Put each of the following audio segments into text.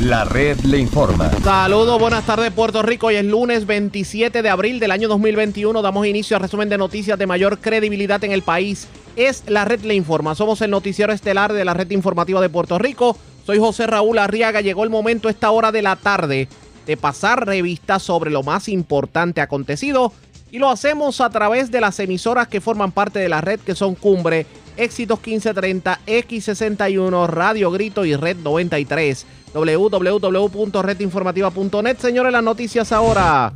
La red le informa. Saludos, buenas tardes Puerto Rico. Hoy es lunes 27 de abril del año 2021. Damos inicio al resumen de noticias de mayor credibilidad en el país. Es La red le informa. Somos el noticiero estelar de la red informativa de Puerto Rico. Soy José Raúl Arriaga. Llegó el momento esta hora de la tarde de pasar revistas sobre lo más importante acontecido y lo hacemos a través de las emisoras que forman parte de la red que son Cumbre, Éxitos 1530, X61, Radio Grito y Red 93 www.redinformativa.net. Señores, las noticias ahora.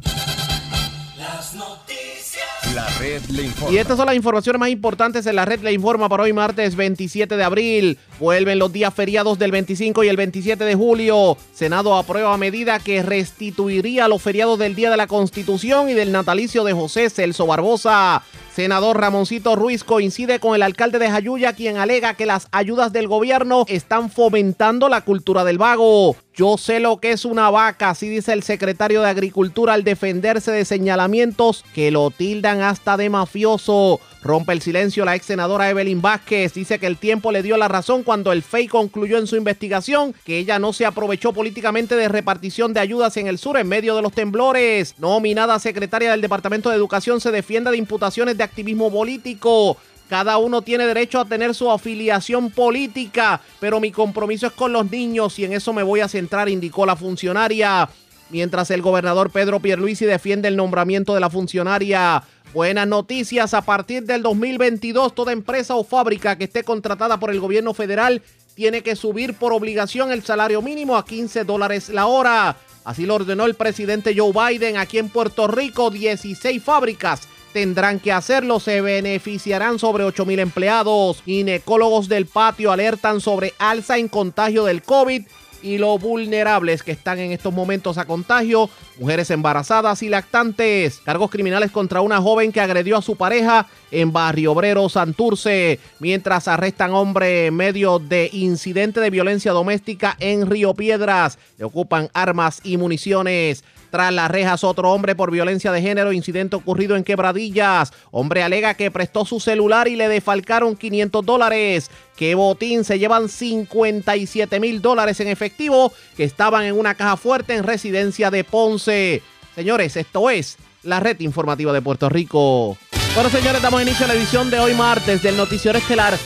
Las noticias. La red le informa. Y estas son las informaciones más importantes en la red le informa para hoy martes 27 de abril. Vuelven los días feriados del 25 y el 27 de julio. Senado aprueba medida que restituiría los feriados del Día de la Constitución y del natalicio de José Celso Barbosa. Senador Ramoncito Ruiz coincide con el alcalde de Jayuya, quien alega que las ayudas del gobierno están fomentando la cultura del vago. Yo sé lo que es una vaca, así dice el secretario de Agricultura al defenderse de señalamientos que lo tildan hasta de mafioso. Rompe el silencio la ex senadora Evelyn Vázquez. Dice que el tiempo le dio la razón cuando el FEI concluyó en su investigación que ella no se aprovechó políticamente de repartición de ayudas en el sur en medio de los temblores. Nominada secretaria del Departamento de Educación se defiende de imputaciones de activismo político. Cada uno tiene derecho a tener su afiliación política, pero mi compromiso es con los niños y en eso me voy a centrar, indicó la funcionaria. Mientras el gobernador Pedro Pierluisi defiende el nombramiento de la funcionaria Buenas noticias, a partir del 2022 toda empresa o fábrica que esté contratada por el gobierno federal tiene que subir por obligación el salario mínimo a 15 dólares la hora. Así lo ordenó el presidente Joe Biden aquí en Puerto Rico. 16 fábricas tendrán que hacerlo. Se beneficiarán sobre 8 mil empleados. Ginecólogos del patio alertan sobre alza en contagio del COVID y lo vulnerables que están en estos momentos a contagio, mujeres embarazadas y lactantes, cargos criminales contra una joven que agredió a su pareja en Barrio Obrero Santurce, mientras arrestan hombre en medio de incidente de violencia doméstica en Río Piedras, le ocupan armas y municiones. Tras las rejas, otro hombre por violencia de género, incidente ocurrido en Quebradillas. Hombre alega que prestó su celular y le defalcaron 500 dólares. Que botín se llevan 57 mil dólares en efectivo que estaban en una caja fuerte en residencia de Ponce. Señores, esto es la red informativa de Puerto Rico. Bueno, señores, damos inicio a la edición de hoy martes del noticiero estelar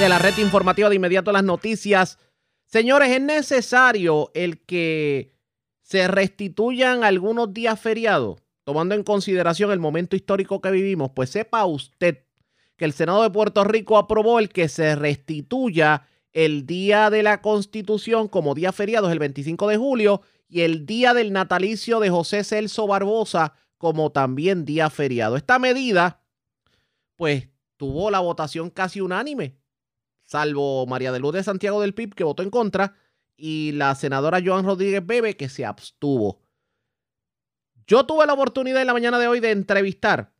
de la red informativa de inmediato las noticias. Señores, es necesario el que se restituyan algunos días feriados, tomando en consideración el momento histórico que vivimos, pues sepa usted que el Senado de Puerto Rico aprobó el que se restituya el día de la Constitución como día feriado, el 25 de julio, y el día del natalicio de José Celso Barbosa como también día feriado. Esta medida, pues, tuvo la votación casi unánime, salvo María de Luz de Santiago del PIB, que votó en contra, y la senadora Joan Rodríguez Bebe, que se abstuvo. Yo tuve la oportunidad en la mañana de hoy de entrevistar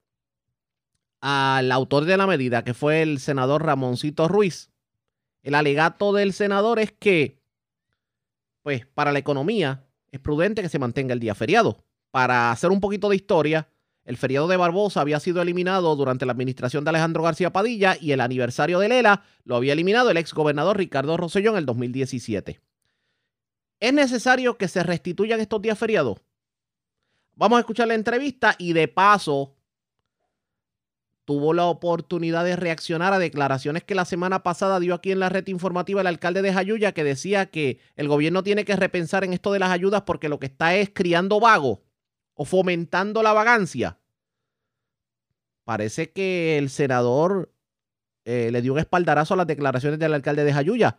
al autor de la medida, que fue el senador Ramoncito Ruiz. El alegato del senador es que, pues, para la economía es prudente que se mantenga el día feriado. Para hacer un poquito de historia, el feriado de Barbosa había sido eliminado durante la administración de Alejandro García Padilla y el aniversario de Lela lo había eliminado el ex gobernador Ricardo Rosselló en el 2017. ¿Es necesario que se restituyan estos días feriados? Vamos a escuchar la entrevista y de paso tuvo la oportunidad de reaccionar a declaraciones que la semana pasada dio aquí en la red informativa el alcalde de Jayuya que decía que el gobierno tiene que repensar en esto de las ayudas porque lo que está es criando vago o fomentando la vagancia. Parece que el senador eh, le dio un espaldarazo a las declaraciones del alcalde de Jayuya.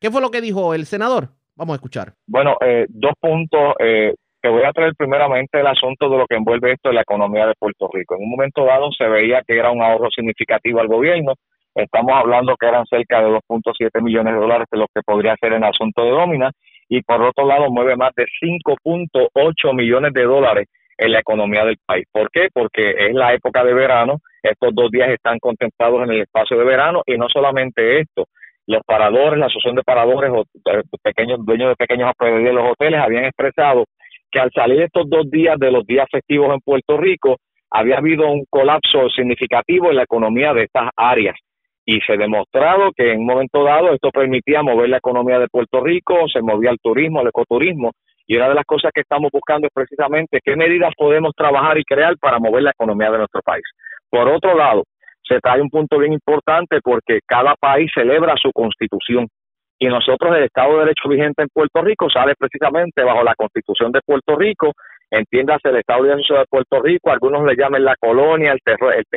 ¿Qué fue lo que dijo el senador? Vamos a escuchar. Bueno, eh, dos puntos. Eh, te voy a traer primeramente el asunto de lo que envuelve esto en la economía de Puerto Rico. En un momento dado se veía que era un ahorro significativo al gobierno. Estamos hablando que eran cerca de 2.7 millones de dólares de lo que podría ser en asunto de nómina. Y por otro lado mueve más de 5.8 millones de dólares en la economía del país. ¿Por qué? Porque es la época de verano. Estos dos días están contemplados en el espacio de verano y no solamente esto, los paradores, la asociación de paradores o pequeños dueños de pequeños de los hoteles habían expresado que al salir estos dos días de los días festivos en Puerto Rico había habido un colapso significativo en la economía de estas áreas. y se ha demostrado que en un momento dado esto permitía mover la economía de Puerto Rico, se movía el turismo, el ecoturismo, y una de las cosas que estamos buscando es precisamente qué medidas podemos trabajar y crear para mover la economía de nuestro país. Por otro lado, se trae un punto bien importante porque cada país celebra su constitución y nosotros el Estado de Derecho vigente en Puerto Rico sale precisamente bajo la constitución de Puerto Rico, entiéndase el Estado de Derecho de Puerto Rico, algunos le llaman la colonia, el,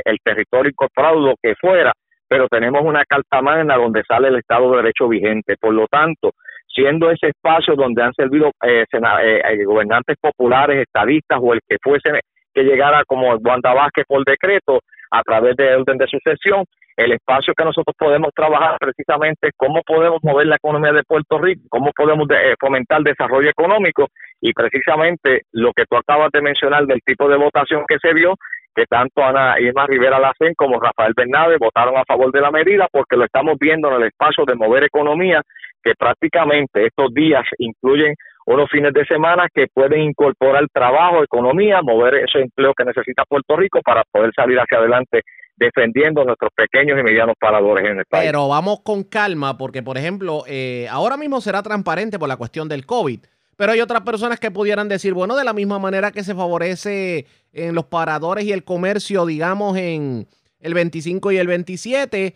el territorio incorporado, lo que fuera, pero tenemos una carta magna donde sale el Estado de Derecho vigente. Por lo tanto, siendo ese espacio donde han servido eh, eh, eh, gobernantes populares, estadistas o el que fuese que llegara como Wanda Vázquez por decreto a través de orden de sucesión, el espacio que nosotros podemos trabajar precisamente cómo podemos mover la economía de Puerto Rico, cómo podemos fomentar el desarrollo económico y precisamente lo que tú acabas de mencionar del tipo de votación que se vio, que tanto Ana Irma Rivera Lacen como Rafael Bernabe votaron a favor de la medida porque lo estamos viendo en el espacio de mover economía que prácticamente estos días incluyen unos fines de semana que pueden incorporar trabajo, economía, mover ese empleo que necesita Puerto Rico para poder salir hacia adelante defendiendo a nuestros pequeños y medianos paradores en el país. Pero vamos con calma porque, por ejemplo, eh, ahora mismo será transparente por la cuestión del COVID. Pero hay otras personas que pudieran decir, bueno, de la misma manera que se favorece en los paradores y el comercio, digamos, en el 25 y el 27,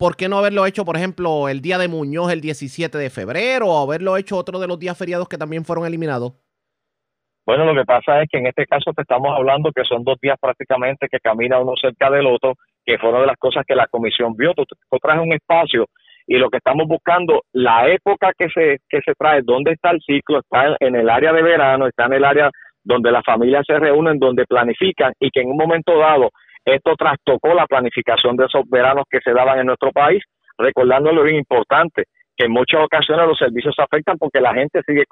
¿por qué no haberlo hecho, por ejemplo, el día de Muñoz el 17 de febrero o haberlo hecho otro de los días feriados que también fueron eliminados? Bueno, lo que pasa es que en este caso te estamos hablando que son dos días prácticamente que camina uno cerca del otro, que fueron de las cosas que la comisión vio. Tú, traes un espacio y lo que estamos buscando, la época que se, que se trae, dónde está el ciclo, está en el área de verano, está en el área donde las familias se reúnen, donde planifican y que en un momento dado esto trastocó la planificación de esos veranos que se daban en nuestro país, recordando lo importante, que en muchas ocasiones los servicios se afectan porque la gente sigue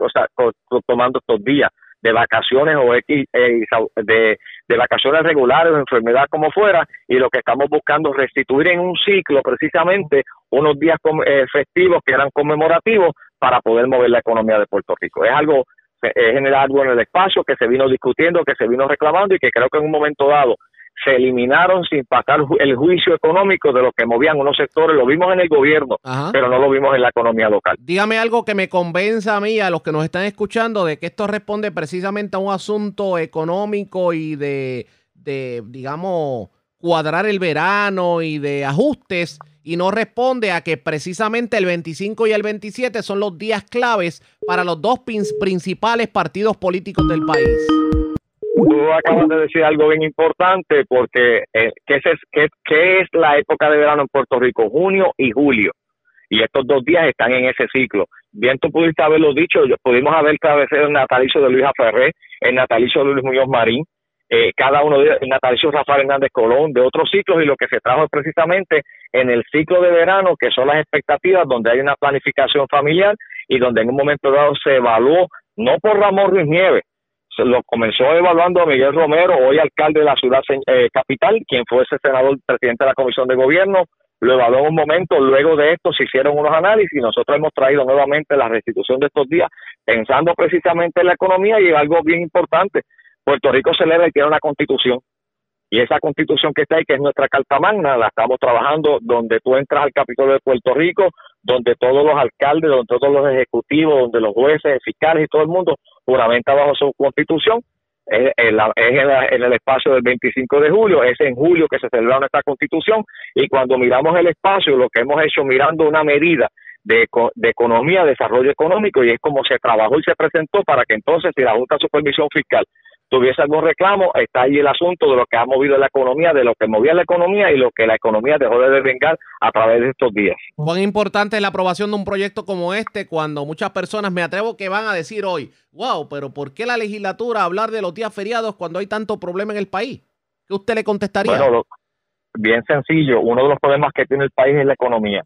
tomando estos días de vacaciones o eh, de, de vacaciones regulares o enfermedad como fuera y lo que estamos buscando es restituir en un ciclo precisamente unos días eh, festivos que eran conmemorativos para poder mover la economía de Puerto Rico. Es algo, es generar algo en el espacio que se vino discutiendo, que se vino reclamando y que creo que en un momento dado se eliminaron sin pasar el juicio económico de lo que movían unos sectores. Lo vimos en el gobierno, pero no lo vimos en la economía local. Dígame algo que me convenza a mí, a los que nos están escuchando, de que esto responde precisamente a un asunto económico y de, de digamos, cuadrar el verano y de ajustes y no responde a que precisamente el 25 y el 27 son los días claves para los dos principales partidos políticos del país tú acabas de decir algo bien importante porque eh, ¿qué, es, qué, ¿qué es la época de verano en Puerto Rico? Junio y julio. Y estos dos días están en ese ciclo. Bien, tú pudiste haberlo dicho, pudimos haber cabeceado el natalicio de Luisa Ferré, el natalicio de Luis Muñoz Marín, eh, cada uno de el natalicio Rafael Hernández Colón, de otros ciclos, y lo que se trajo es precisamente en el ciclo de verano, que son las expectativas, donde hay una planificación familiar y donde en un momento dado se evaluó, no por Ramón Ruiz Nieves, lo comenzó evaluando a Miguel Romero, hoy alcalde de la ciudad eh, capital, quien fue ese senador presidente de la comisión de gobierno, lo evaluó un momento, luego de esto se hicieron unos análisis y nosotros hemos traído nuevamente la restitución de estos días, pensando precisamente en la economía y algo bien importante, Puerto Rico celebra y tiene una constitución, y esa constitución que está ahí, que es nuestra Carta Magna, la estamos trabajando donde tú entras al Capitolio de Puerto Rico, donde todos los alcaldes, donde todos los ejecutivos, donde los jueces, fiscales y todo el mundo juramenta bajo su constitución. Es, en, el espacio del 25 de julio, es en julio que se celebra nuestra constitución y cuando miramos el espacio, lo que hemos hecho mirando una medida de, de economía, desarrollo económico y es como se trabajó y se presentó para que entonces si la Junta de Supervisión Fiscal tuviese algún reclamo, está ahí el asunto de lo que ha movido la economía, de lo que movía la economía y lo que la economía dejó de desvengar a través de estos días. Cuán importante es la aprobación de un proyecto como este cuando muchas personas, me atrevo que van a decir hoy, wow, pero ¿por qué la legislatura hablar de los días feriados cuando hay tanto problema en el país? ¿Qué usted le contestaría? Bueno, bien sencillo, uno de los problemas que tiene el país es la economía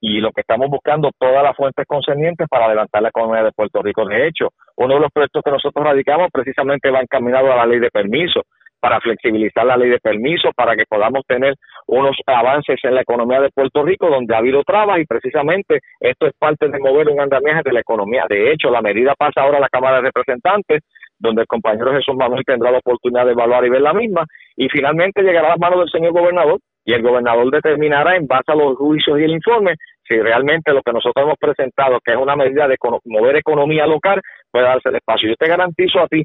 y lo que estamos buscando todas las fuentes concernientes para adelantar la economía de Puerto Rico. De hecho, uno de los proyectos que nosotros radicamos precisamente va encaminado a la ley de permiso, para flexibilizar la ley de permiso, para que podamos tener unos avances en la economía de Puerto Rico donde ha habido trabas y precisamente esto es parte de mover un andamiaje de la economía. De hecho, la medida pasa ahora a la Cámara de Representantes, donde el compañero Jesús Manuel tendrá la oportunidad de evaluar y ver la misma, y finalmente llegará a las manos del señor gobernador y el gobernador determinará en base a los juicios y el informe si realmente lo que nosotros hemos presentado, que es una medida de mover economía local, puede darse el espacio. Yo te garantizo a ti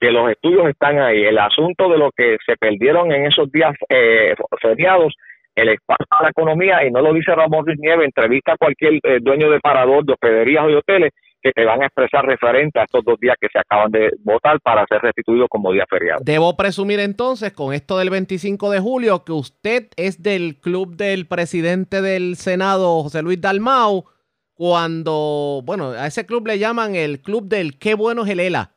que los estudios están ahí. El asunto de lo que se perdieron en esos días eh, feriados, el espacio de la economía, y no lo dice Ramón Ruiz Nieve, entrevista a cualquier eh, dueño de parador, de hospederías o de hoteles, que te van a expresar referente a estos dos días que se acaban de votar para ser restituidos como día feriado. Debo presumir entonces con esto del 25 de julio que usted es del club del presidente del Senado, José Luis Dalmau, cuando, bueno, a ese club le llaman el club del qué bueno es el ELA.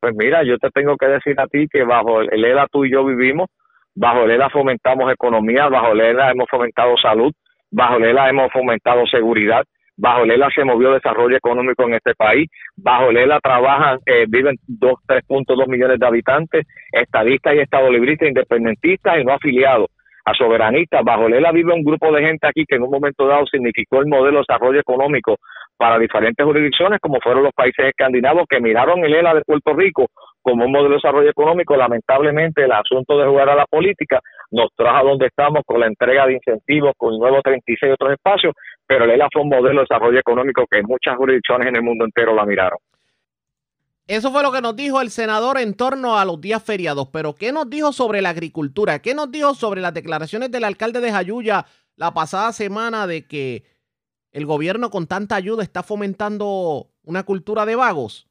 Pues mira, yo te tengo que decir a ti que bajo el ELA tú y yo vivimos, bajo el ELA fomentamos economía, bajo el ELA hemos fomentado salud, bajo el ELA hemos fomentado seguridad, bajo Lela se movió desarrollo económico en este país, bajo Lela trabajan, eh, viven 2, 3.2 millones de habitantes, estadistas y estado libristas, independentistas y no afiliados a soberanistas. Bajo Lela vive un grupo de gente aquí que en un momento dado significó el modelo de desarrollo económico para diferentes jurisdicciones, como fueron los países escandinavos que miraron el ELA de Puerto Rico como un modelo de desarrollo económico. Lamentablemente, el asunto de jugar a la política nos trajo a donde estamos con la entrega de incentivos, con el nuevo 36 y otros espacios, pero el ELA fue un modelo de desarrollo económico que muchas jurisdicciones en el mundo entero la miraron. Eso fue lo que nos dijo el senador en torno a los días feriados, pero ¿qué nos dijo sobre la agricultura? ¿Qué nos dijo sobre las declaraciones del alcalde de Jayuya la pasada semana de que el gobierno con tanta ayuda está fomentando una cultura de vagos?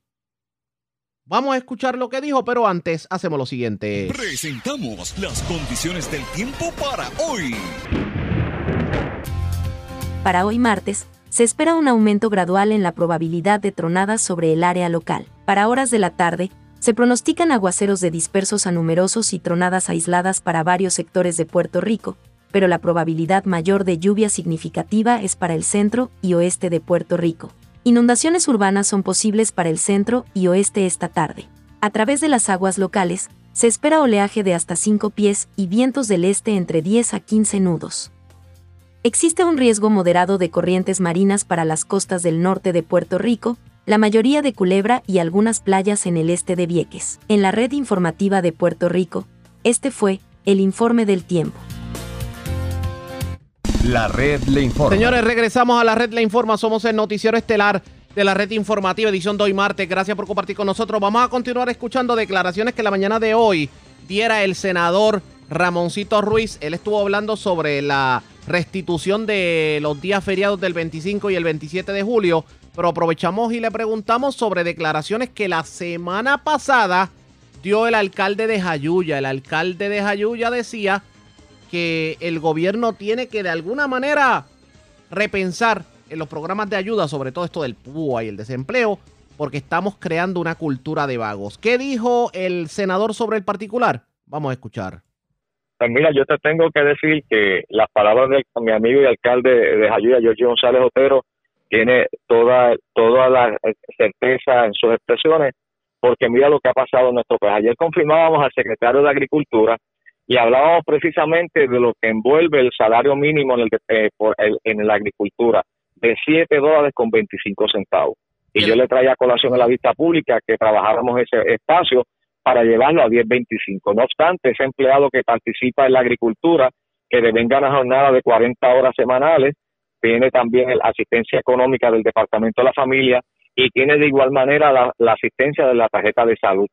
Vamos a escuchar lo que dijo, pero antes hacemos lo siguiente. Presentamos las condiciones del tiempo para hoy. Para hoy martes, se espera un aumento gradual en la probabilidad de tronadas sobre el área local. Para horas de la tarde, se pronostican aguaceros de dispersos a numerosos y tronadas aisladas para varios sectores de Puerto Rico, pero la probabilidad mayor de lluvia significativa es para el centro y oeste de Puerto Rico. Inundaciones urbanas son posibles para el centro y oeste esta tarde. A través de las aguas locales, se espera oleaje de hasta 5 pies y vientos del este entre 10 a 15 nudos. Existe un riesgo moderado de corrientes marinas para las costas del norte de Puerto Rico, la mayoría de Culebra y algunas playas en el este de Vieques. En la red informativa de Puerto Rico, este fue el informe del tiempo. La red le informa. Señores, regresamos a la red le informa. Somos el noticiero estelar de la red informativa edición de hoy martes. Gracias por compartir con nosotros. Vamos a continuar escuchando declaraciones que la mañana de hoy diera el senador Ramoncito Ruiz. Él estuvo hablando sobre la restitución de los días feriados del 25 y el 27 de julio, pero aprovechamos y le preguntamos sobre declaraciones que la semana pasada dio el alcalde de Jayuya. El alcalde de Jayuya decía que el gobierno tiene que de alguna manera repensar en los programas de ayuda, sobre todo esto del PUA y el desempleo, porque estamos creando una cultura de vagos. ¿Qué dijo el senador sobre el particular? Vamos a escuchar. Pues mira, yo te tengo que decir que las palabras de mi amigo y alcalde de Jayuya, Jorge González Otero, tiene toda, toda la certeza en sus expresiones, porque mira lo que ha pasado en nuestro país. Ayer confirmábamos al secretario de Agricultura y hablábamos precisamente de lo que envuelve el salario mínimo en, el, eh, en la agricultura, de 7 dólares con 25 centavos. Y yo le traía a colación a la vista pública que trabajáramos ese espacio para llevarlo a 10.25. No obstante, ese empleado que participa en la agricultura, que devenga una jornada de 40 horas semanales, tiene también la asistencia económica del Departamento de la Familia y tiene de igual manera la, asistencia de la tarjeta de salud.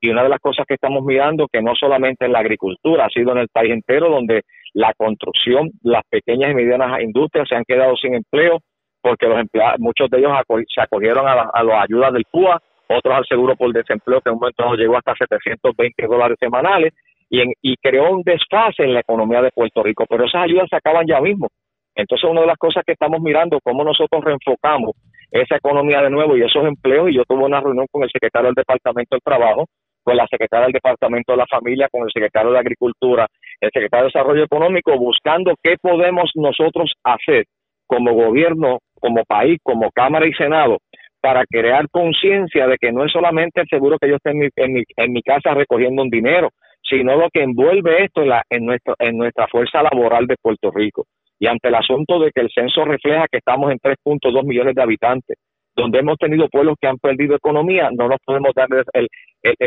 Y una de las cosas que estamos mirando, que no solamente en la agricultura, ha sido en el país entero, donde la construcción, las pequeñas y medianas industrias se han quedado sin empleo, porque los empleados, muchos de ellos se acogieron a, a las ayudas del PUA, otros al seguro por desempleo, que en un momento llegó hasta 720 dólares semanales, y, y creó un desfase en la economía de Puerto Rico, pero esas ayudas se acaban ya mismo. Entonces, una de las cosas que estamos mirando, cómo nosotros reenfocamos esa economía de nuevo y esos empleos, y yo tuve una reunión con el secretario del Departamento del Trabajo, con la secretaria del Departamento de la Familia, con el secretario de Agricultura, el secretario de Desarrollo Económico, buscando qué podemos nosotros hacer como gobierno, como país, como Cámara y Senado, para crear conciencia de que no es solamente el seguro que yo esté en mi, en mi, en mi casa recogiendo un dinero, sino lo que envuelve esto en, la, en, en nuestra fuerza laboral de Puerto Rico. Y ante el asunto de que el censo refleja que estamos en 3.2 millones de habitantes, donde hemos tenido pueblos que han perdido economía, no nos podemos dar el,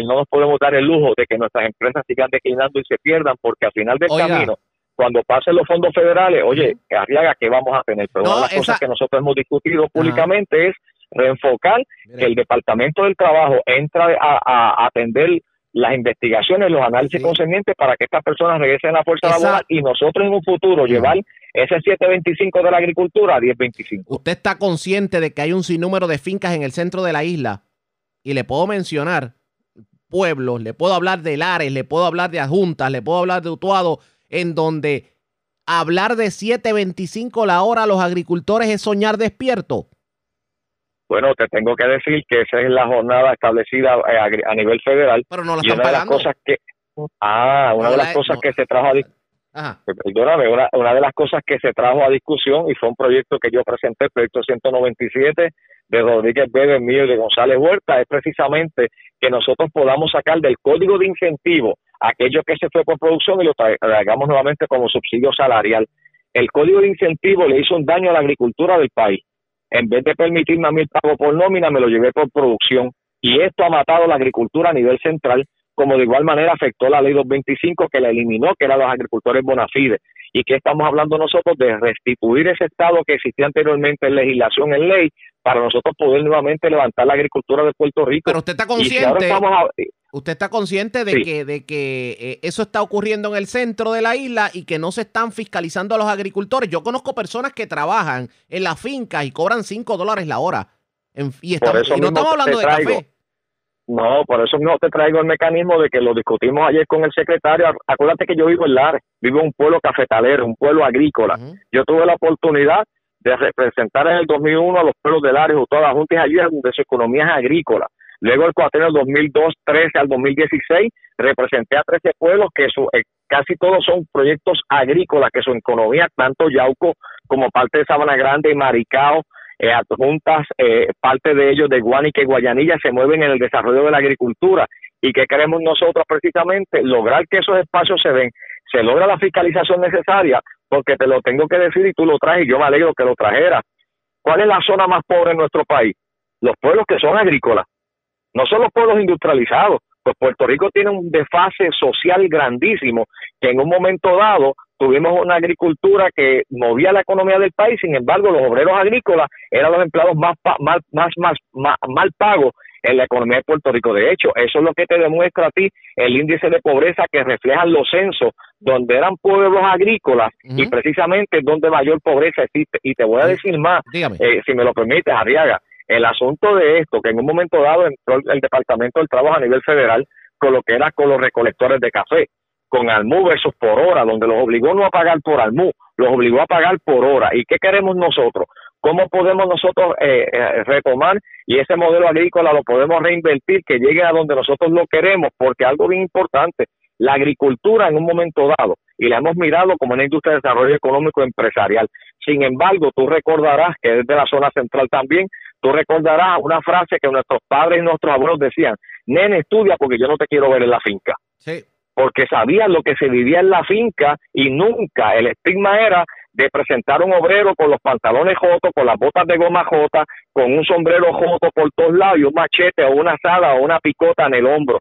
no nos podemos dar el lujo de que nuestras empresas sigan declinando y se pierdan, porque al final del camino, cuando pasen los fondos federales, oye, Arriaga, ¿qué vamos a tener? Pero una de las cosas que nosotros hemos discutido públicamente es reenfocar que el Departamento del Trabajo entra a, atender las investigaciones, los análisis concernientes para que estas personas regresen a la fuerza laboral y nosotros en un futuro llevar ese 725 de la agricultura a 1025. Usted está consciente de que hay un sinnúmero de fincas en el centro de la isla y le puedo mencionar pueblos, le puedo hablar de Lares, le puedo hablar de Adjuntas, le puedo hablar de Utuado, en donde hablar de 7.25 la hora a los agricultores es soñar despierto. Bueno, te tengo que decir que esa es la jornada establecida eh, a, nivel federal. Pero no la están una de las cosas que Ah, una de las cosas que se trajo a Perdóname, una, una de las cosas que se trajo a discusión y fue un proyecto que yo presenté, el proyecto 197 de Rodríguez Bebe, mío y de González Huerta, es precisamente que nosotros podamos sacar del código de incentivo aquello que se fue por producción y lo traigamos nuevamente como subsidio salarial. El código de incentivo le hizo un daño a la agricultura del país. En vez de permitirme a mí el pago por nómina, me lo llevé por producción. Y esto ha matado la agricultura a nivel central, como de igual manera afectó la ley 225 que la eliminó, que eran los agricultores bona fide. Y que estamos hablando nosotros de restituir ese estado que existía anteriormente en legislación, en ley, para nosotros poder nuevamente levantar la agricultura de Puerto Rico. Pero usted está consciente, usted está consciente de que, de que eh, eso está ocurriendo en el centro de la isla y que no se están fiscalizando a los agricultores. Yo conozco personas que trabajan en las fincas y cobran 5 dólares la hora. y, no estamos hablando de café. No, por eso no te traigo el mecanismo de que lo discutimos ayer con el secretario. Acuérdate que yo vivo en Lares, vivo en un pueblo cafetalero, un pueblo agrícola. Yo tuve la oportunidad de representar en el 2001 a los pueblos del área todas las juntas allí donde su economía es agrícola. Luego el cuatrenio 2002-13 al 2016 representé a 13 pueblos que su, eh, casi todos son proyectos agrícolas que su economía, tanto Yauco como parte de Sabana Grande y Maricao, eh, adjuntas, eh, parte de ellos de Guanica y Guayanilla se mueven en el desarrollo de la agricultura. ¿Y qué queremos nosotros precisamente? Lograr que esos espacios se den, se logra la fiscalización necesaria porque te lo tengo que decir y tú lo traes y yo me alegro que lo trajera. ¿Cuál es la zona más pobre en nuestro país? Los pueblos que son agrícolas, no son los pueblos industrializados. Pues Puerto Rico tiene un desfase social grandísimo, que en un momento dado tuvimos una agricultura que movía la economía del país, sin embargo los obreros agrícolas eran los empleados más, más, más, más mal pagos en la economía de Puerto Rico. De hecho, eso es lo que te demuestra a ti el índice de pobreza que reflejan los censos, donde eran pueblos agrícolas y precisamente donde mayor pobreza existe. Y te voy a decir más, eh, si me lo permites, Arriaga, el asunto de esto, que en un momento dado entró el Departamento del Trabajo a nivel federal con lo que era con los recolectores de café, con Almú versus por hora, donde los obligó no a pagar por Almú, los obligó a pagar por hora. ¿Y qué queremos nosotros? ¿Cómo podemos nosotros eh, eh, retomar y ese modelo agrícola lo podemos reinvertir que llegue a donde nosotros lo queremos? Porque algo bien importante, la agricultura en un momento dado, y la hemos mirado como una industria de desarrollo económico empresarial. Sin embargo, tú recordarás que es de la zona central también, tú recordarás una frase que nuestros padres y nuestros abuelos decían, nene, estudia porque yo no te quiero ver en la finca. Sí. Porque sabían lo que se vivía en la finca y nunca el estigma era de presentar un obrero con los pantalones jotos, con las botas de goma jota, con un sombrero joto por todos lados y un machete o una asada o una picota en el hombro.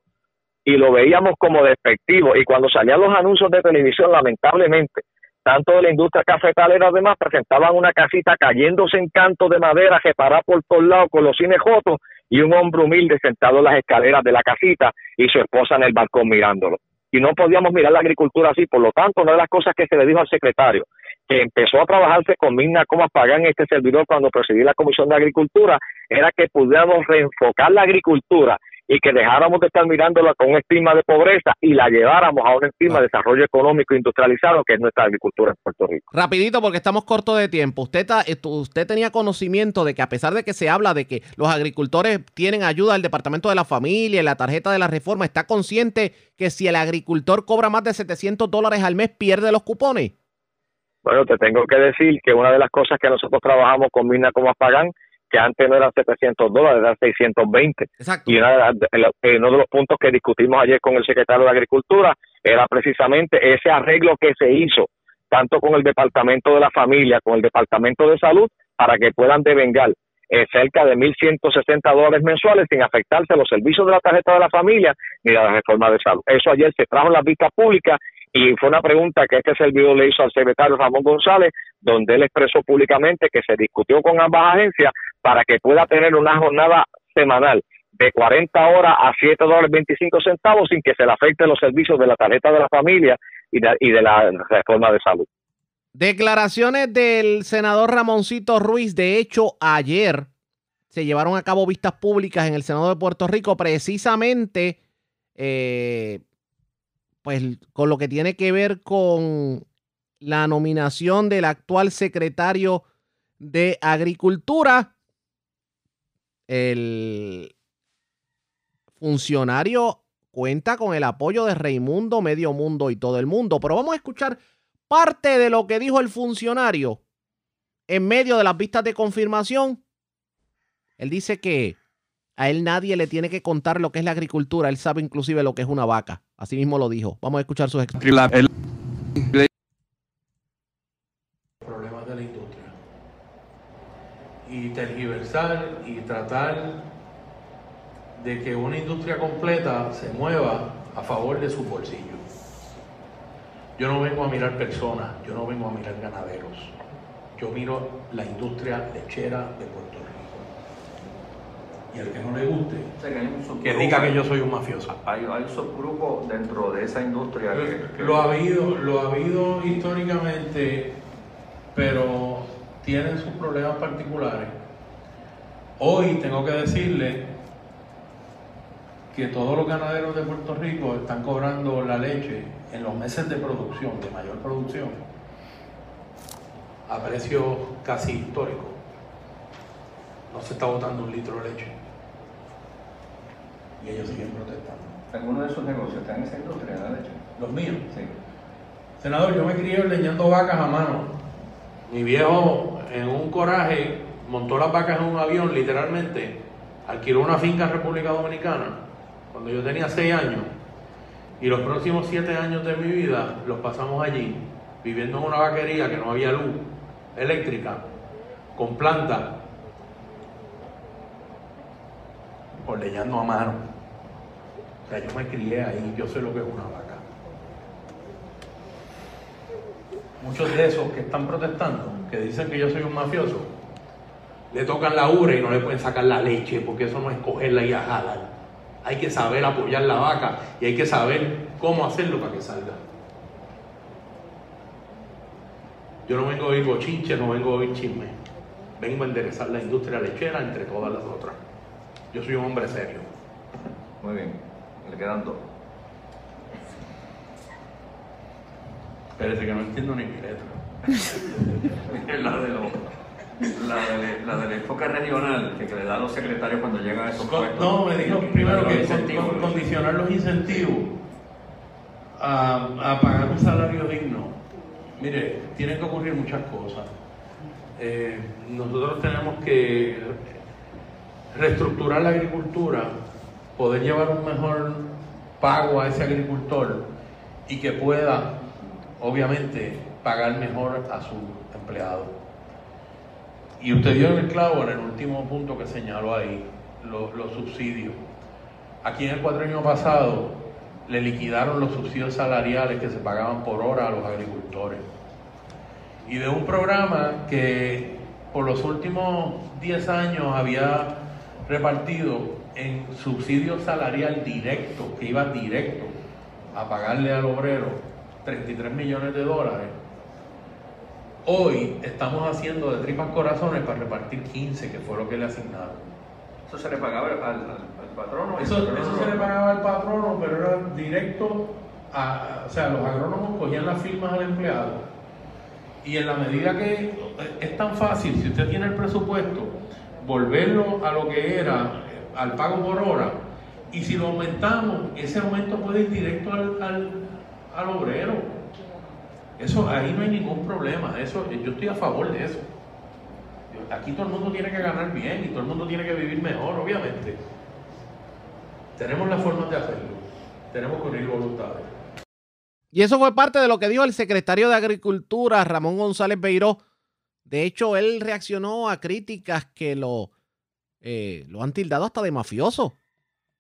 Y lo veíamos como despectivo. Y cuando salían los anuncios de televisión, lamentablemente, tanto de la industria cafetalera además presentaban una casita cayéndose en canto de madera separada por todos lados con los cines jotos y un hombre humilde sentado en las escaleras de la casita y su esposa en el balcón mirándolo. Y no podíamos mirar la agricultura así, por lo tanto, una de las cosas que se le dijo al secretario, que empezó a trabajarse con Mina como pagan este servidor cuando presidí la Comisión de Agricultura, era que pudiéramos reenfocar la agricultura y que dejáramos de estar mirándola con un estigma de pobreza y la lleváramos a un estigma de desarrollo económico industrializado que es nuestra agricultura en Puerto Rico. Rapidito porque estamos cortos de tiempo. Usted, usted tenía conocimiento de que a pesar de que se habla de que los agricultores tienen ayuda del Departamento de la Familia y la tarjeta de la reforma, ¿está consciente que si el agricultor cobra más de 700 dólares al mes pierde los cupones? Bueno, te tengo que decir que una de las cosas que nosotros trabajamos con Mina como Pagan que antes no eran 700 dólares, eran 620. Exacto. Y eh, uno de los puntos que discutimos ayer con el secretario de Agricultura era precisamente ese arreglo que se hizo, tanto con el Departamento de la Familia, con el Departamento de Salud, para que puedan devengar eh, cerca de 1.160 dólares mensuales sin afectarse los servicios de la tarjeta de la familia ni la reforma de salud. Eso ayer se trajo en las vistas públicas y fue una pregunta que este servidor le hizo al secretario Ramón González, donde él expresó públicamente que se discutió con ambas agencias para que pueda tener una jornada semanal de 40 horas a 7 dólares 25 centavos sin que se le afecte los servicios de la tarjeta de la familia y de la reforma de salud. Declaraciones del senador Ramoncito Ruiz. De hecho, ayer se llevaron a cabo vistas públicas en el Senado de Puerto Rico precisamente eh, pues, con lo que tiene que ver con la nominación del actual secretario de Agricultura. El funcionario cuenta con el apoyo de Raimundo, Medio Mundo y todo el mundo. Pero vamos a escuchar parte de lo que dijo el funcionario en medio de las vistas de confirmación. Él dice que a él nadie le tiene que contar lo que es la agricultura. Él sabe inclusive lo que es una vaca. Así mismo lo dijo. Vamos a escuchar sus explicaciones. Problemas de la industria. Y tergiversar y tratar de que una industria completa se mueva a favor de su bolsillo. Yo no vengo a mirar personas, yo no vengo a mirar ganaderos. Yo miro la industria lechera de Puerto Rico. Y al que no le guste, que, diga que yo soy un mafioso. Hay, hay un subgrupo dentro de esa industria que, Lo, ha habido, lo ha habido históricamente, pero tienen sus problemas particulares. Hoy tengo que decirle que todos los ganaderos de Puerto Rico están cobrando la leche en los meses de producción, de mayor producción, a precio casi histórico. No se está botando un litro de leche. Y ellos siguen protestando. ¿Alguno de esos negocios está en esa industria de la leche? Los míos. Sí. Senador, yo me crié leñando vacas a mano. Mi viejo, en un coraje, montó las vacas en un avión, literalmente, alquiló una finca en República Dominicana cuando yo tenía seis años y los próximos siete años de mi vida los pasamos allí, viviendo en una vaquería que no había luz eléctrica, con planta, ordeñando a mano. O sea, yo me crié ahí, yo sé lo que es una vaca. Muchos de esos que están protestando, que dicen que yo soy un mafioso, le tocan la ubre y no le pueden sacar la leche, porque eso no es cogerla y jalar. Hay que saber apoyar la vaca y hay que saber cómo hacerlo para que salga. Yo no vengo a oír bochinche, no vengo a oír chisme. Vengo a enderezar la industria lechera entre todas las otras. Yo soy un hombre serio. Muy bien, le quedan dos. Espérese que no entiendo ni mi letra. la de los la, de, la del enfoque regional que, le da a los secretarios cuando llegan a esos puestos. No, me dijo primero que condicionar los incentivos a, pagar un salario digno. Mire, tienen que ocurrir muchas cosas. Eh, nosotros tenemos que reestructurar la agricultura, poder llevar un mejor pago a ese agricultor y que pueda, obviamente, pagar mejor a su empleado. Y usted dio en el clavo en el último punto que señaló ahí, los, subsidios. Aquí en el cuatrienio pasado le liquidaron los subsidios salariales que se pagaban por hora a los agricultores. Y de un programa que por los últimos 10 años había repartido en subsidio salarial directo, que iba directo a pagarle al obrero 33 millones de dólares, Hoy estamos haciendo de tripas corazones para repartir 15, que fue lo que le asignaron. ¿Eso se le pagaba al, patrono? Eso, se le pagaba al patrono, pero era directo a. O sea, los agrónomos cogían las firmas al empleado. Y en la medida que es tan fácil, si usted tiene el presupuesto, volverlo a lo que era al pago por hora, y si lo aumentamos, ese aumento puede ir directo al, al, al obrero. Eso ahí no hay ningún problema. Eso, yo estoy a favor de eso. Aquí todo el mundo tiene que ganar bien y todo el mundo tiene que vivir mejor, obviamente. Tenemos la forma de hacerlo. Tenemos que unir voluntades. Y eso fue parte de lo que dijo el secretario de Agricultura, Ramón González Beiró. De hecho, él reaccionó a críticas que lo eh, lo han tildado hasta de mafioso.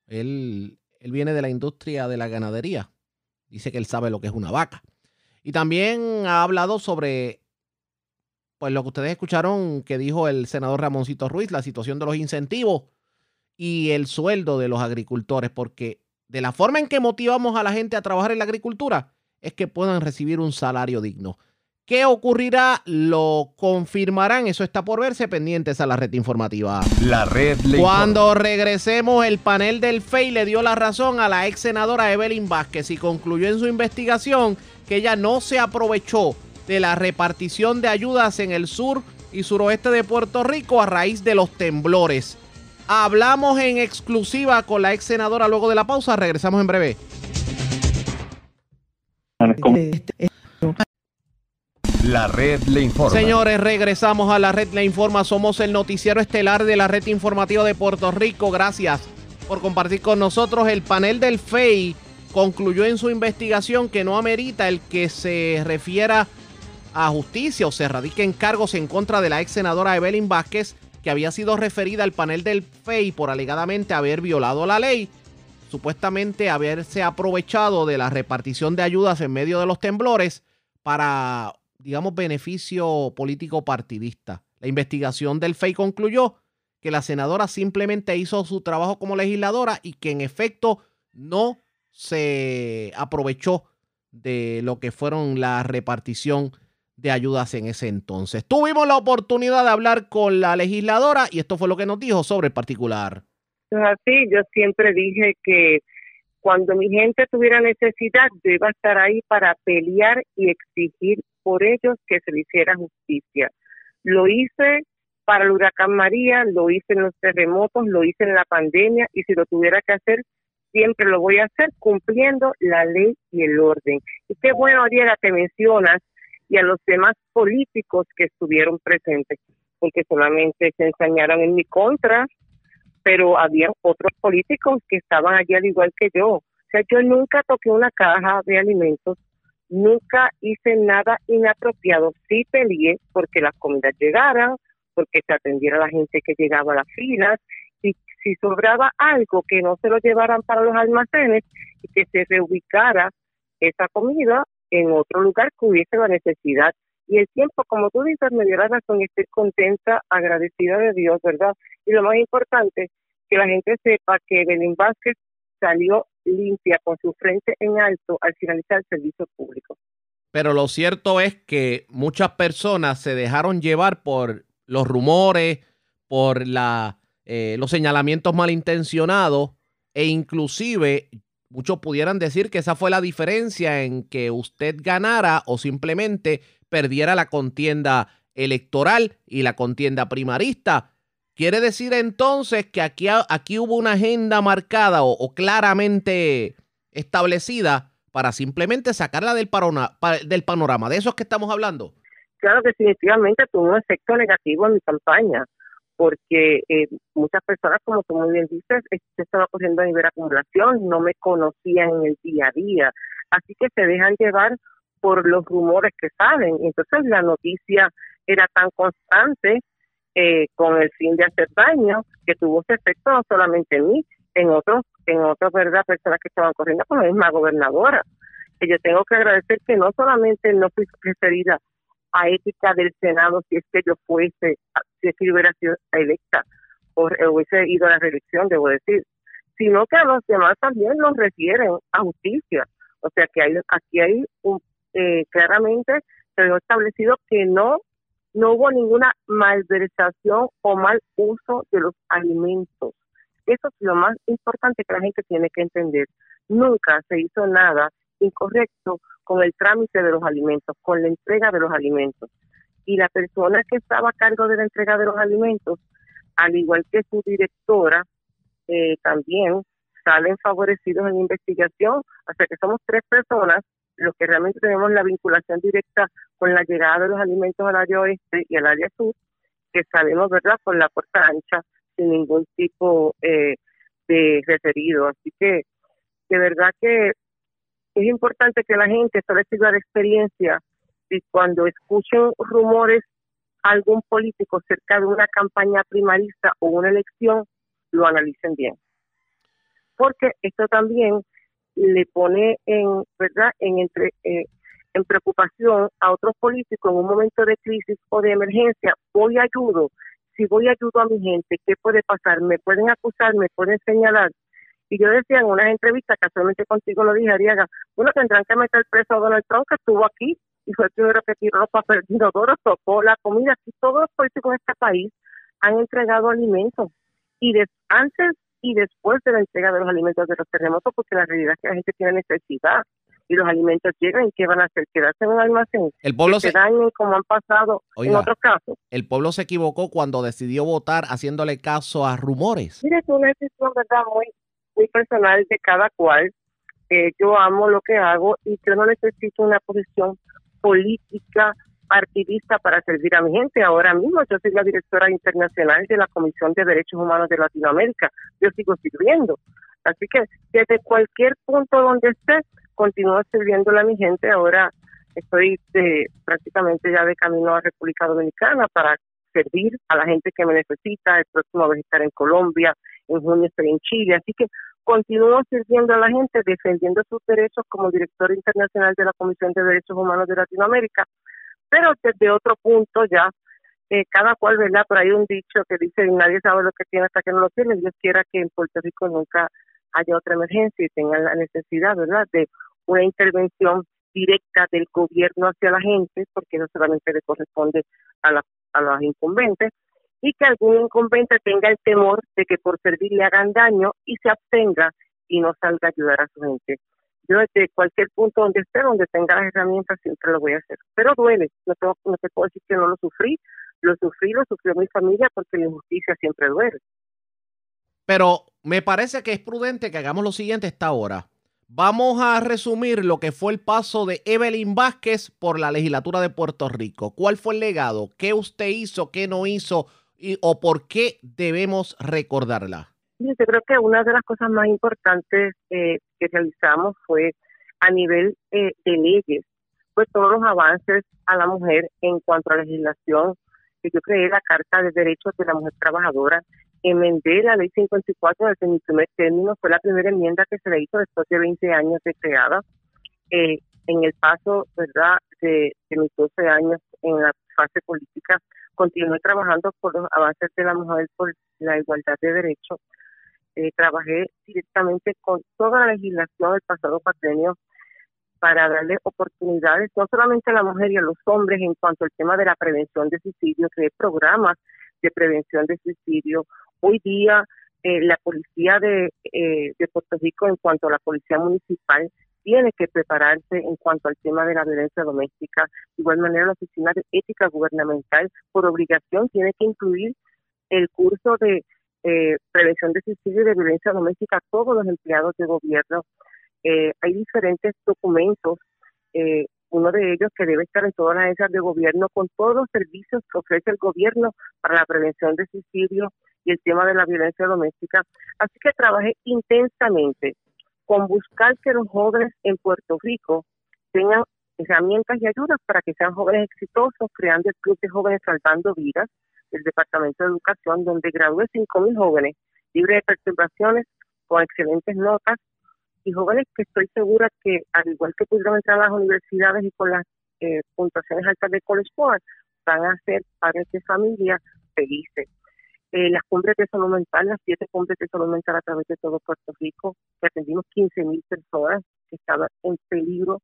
Él, él viene de la industria de la ganadería. Dice que él sabe lo que es una vaca. Y también ha hablado sobre, pues lo que ustedes escucharon que dijo el senador Ramoncito Ruiz, la situación de los incentivos y el sueldo de los agricultores, porque de la forma en que motivamos a la gente a trabajar en la agricultura es que puedan recibir un salario digno. ¿Qué ocurrirá? Lo confirmarán. Eso está por verse. Pendientes a la red informativa. La red Cuando regresemos, el panel del FEI le dio la razón a la ex senadora Evelyn Vázquez y concluyó en su investigación que ella no se aprovechó de la repartición de ayudas en el sur y suroeste de Puerto Rico a raíz de los temblores. Hablamos en exclusiva con la ex senadora luego de la pausa. Regresamos en breve. La red le informa. Señores, regresamos a la red le informa. Somos el noticiero estelar de la red informativa de Puerto Rico. Gracias por compartir con nosotros. El panel del FEI concluyó en su investigación que no amerita el que se refiera a justicia o se radiquen cargos en contra de la ex senadora Evelyn Vázquez, que había sido referida al panel del FEI por alegadamente haber violado la ley, supuestamente haberse aprovechado de la repartición de ayudas en medio de los temblores para digamos, beneficio político partidista. La investigación del FEI concluyó que la senadora simplemente hizo su trabajo como legisladora y que en efecto no se aprovechó de lo que fueron la repartición de ayudas en ese entonces. Tuvimos la oportunidad de hablar con la legisladora y esto fue lo que nos dijo sobre el particular. Así, yo siempre dije que cuando mi gente tuviera necesidad, yo iba a estar ahí para pelear y exigir por ellos que se le hiciera justicia. Lo hice para el huracán María, lo hice en los terremotos, lo hice en la pandemia y si lo tuviera que hacer, siempre lo voy a hacer cumpliendo la ley y el orden. Y qué bueno, Ariela, que mencionas y a los demás políticos que estuvieron presentes, porque solamente se ensañaron en mi contra, pero había otros políticos que estaban allí al igual que yo. O sea, yo nunca toqué una caja de alimentos Nunca hice nada inapropiado. Sí peleé porque las comidas llegaran, porque se atendiera a la gente que llegaba a las filas, y si sobraba algo que no se lo llevaran para los almacenes y que se reubicara esa comida en otro lugar que hubiese la necesidad. Y el tiempo, como tú dices, me dio la razón estoy contenta, agradecida de Dios, ¿verdad? Y lo más importante, que la gente sepa que Belín Vázquez salió limpia con su frente en alto al finalizar el servicio público. Pero lo cierto es que muchas personas se dejaron llevar por los rumores, por la, eh, los señalamientos malintencionados e inclusive muchos pudieran decir que esa fue la diferencia en que usted ganara o simplemente perdiera la contienda electoral y la contienda primarista. Quiere decir entonces que aquí, aquí hubo una agenda marcada o, claramente establecida para simplemente sacarla del, del panorama. ¿De eso es que estamos hablando? Claro, definitivamente tuvo un efecto negativo en mi campaña, porque eh, muchas personas, como tú muy bien dices, se estaba corriendo a nivel acumulación, no me conocían en el día a día, así que se dejan llevar por los rumores que salen. Entonces la noticia era tan constante eh, con el fin de hacer daño, que tuvo ese efecto no solamente en mí, en otros, en otras verdad personas que estaban corriendo con la misma gobernadora. Y yo tengo que agradecer que no solamente no fui referida a ética del Senado si es que yo fuese, si es que yo hubiera sido electa o hubiese ido a la reelección, debo decir, sino que a los demás también los refieren a justicia. O sea que hay, aquí hay eh, claramente se establecido que no no hubo ninguna malversación o mal uso de los alimentos. Eso es lo más importante que la gente tiene que entender. Nunca se hizo nada incorrecto con el trámite de los alimentos, con la entrega de los alimentos. Y la persona que estaba a cargo de la entrega de los alimentos, al igual que su directora, eh, también salen favorecidos en la investigación. O sea que somos tres personas los que realmente tenemos la vinculación directa con la llegada de los alimentos al área oeste y al área sur, que salimos, ¿verdad?, por la puerta ancha, sin ningún tipo eh, de referido. Así que, de verdad que es importante que la gente establezca la experiencia y cuando escuchen rumores algún político cerca de una campaña primarista o una elección, lo analicen bien. Porque esto también le pone en, ¿verdad?, en entre eh, en preocupación a otros políticos en un momento de crisis o de emergencia, voy ayudo, si voy ayudo a mi gente, ¿qué puede pasar? ¿Me pueden acusar? ¿Me pueden señalar? Y yo decía en unas entrevistas, casualmente contigo lo dije, Ariaga, bueno, tendrán que meter preso a Donald Trump, que estuvo aquí y fue el primero que tiró los papeles tocó la comida. Aquí todos los políticos de este país han entregado alimentos. Y de, antes y después de la entrega de los alimentos de los terremotos, porque la realidad es que la gente tiene necesidad y los alimentos llegan y qué van a hacer quedarse en un almacén el pueblo se, dañen como han pasado en otros casos el pueblo se equivocó cuando decidió votar haciéndole caso a rumores mire es una decisión verdad muy muy personal de cada cual eh, yo amo lo que hago y yo no necesito una posición política partidista para servir a mi gente. Ahora mismo yo soy la directora internacional de la Comisión de Derechos Humanos de Latinoamérica. Yo sigo sirviendo. Así que desde cualquier punto donde esté, continúo sirviéndole a mi gente. Ahora estoy de, prácticamente ya de camino a República Dominicana para servir a la gente que me necesita. El próximo vez estar en Colombia, en junio estoy en Chile. Así que continúo sirviendo a la gente, defendiendo sus derechos como director internacional de la Comisión de Derechos Humanos de Latinoamérica, pero desde otro punto ya, eh, cada cual, ¿verdad? Por ahí un dicho que dice, nadie sabe lo que tiene hasta que no lo tiene, Dios quiera que en Puerto Rico nunca haya otra emergencia y tengan la necesidad, ¿verdad?, de una intervención directa del gobierno hacia la gente, porque no solamente le corresponde a, la, a los incumbentes, y que algún incumbente tenga el temor de que por servir le hagan daño y se abstenga y no salga a ayudar a su gente. Yo desde cualquier punto donde esté, donde tenga las herramientas, siempre lo voy a hacer. Pero duele, no, tengo, no te puedo decir que no lo sufrí, lo sufrí, lo sufrió mi familia porque la injusticia siempre duele. Pero me parece que es prudente que hagamos lo siguiente esta hora. Vamos a resumir lo que fue el paso de Evelyn Vázquez por la legislatura de Puerto Rico. ¿Cuál fue el legado? ¿Qué usted hizo? ¿Qué no hizo? Y, ¿O por qué debemos recordarla? Yo creo que una de las cosas más importantes eh, que realizamos fue a nivel eh, de leyes, pues todos los avances a la mujer en cuanto a legislación, que yo creé la Carta de Derechos de la Mujer Trabajadora, enmendé la ley 54 desde mi primer término, fue la primera enmienda que se le hizo después de 20 años de creada. Eh, en el paso, ¿verdad?, de, mis 12 años en la fase política, continué trabajando por los avances de la mujer, por la igualdad de derechos. Eh, trabajé directamente con toda la legislación del pasado patrimonio para darle oportunidades no solamente a la mujer y a los hombres en cuanto al tema de la prevención de suicidio, creé programas de prevención de suicidio, Hoy día eh, la policía de, eh, de Puerto Rico en cuanto a la policía municipal tiene que prepararse en cuanto al tema de la violencia doméstica. De igual manera, la Oficina de Ética Gubernamental, por obligación, tiene que incluir el curso de eh, prevención de suicidio y de violencia doméstica a todos los empleados de gobierno. hay diferentes documentos, uno de ellos que debe estar en todas las agencias de gobierno con todos los servicios que ofrece el gobierno para la prevención de suicidio, y el tema de la violencia doméstica. Así que trabajé intensamente con buscar que los jóvenes en Puerto Rico tengan herramientas y ayudas para que sean jóvenes exitosos, creando el Club de Jóvenes Salvando Vidas del Departamento de Educación, donde gradué 5.000 jóvenes libres de perturbaciones, con excelentes notas, y jóvenes que estoy segura que, al igual que pudieron entrar a las universidades y con las eh, puntuaciones altas de College Board, van a ser padres de familia felices eh, las cumbres de salud las siete cumbres de salud a través de todo Puerto Rico, que atendimos 15 mil personas que estaban en peligro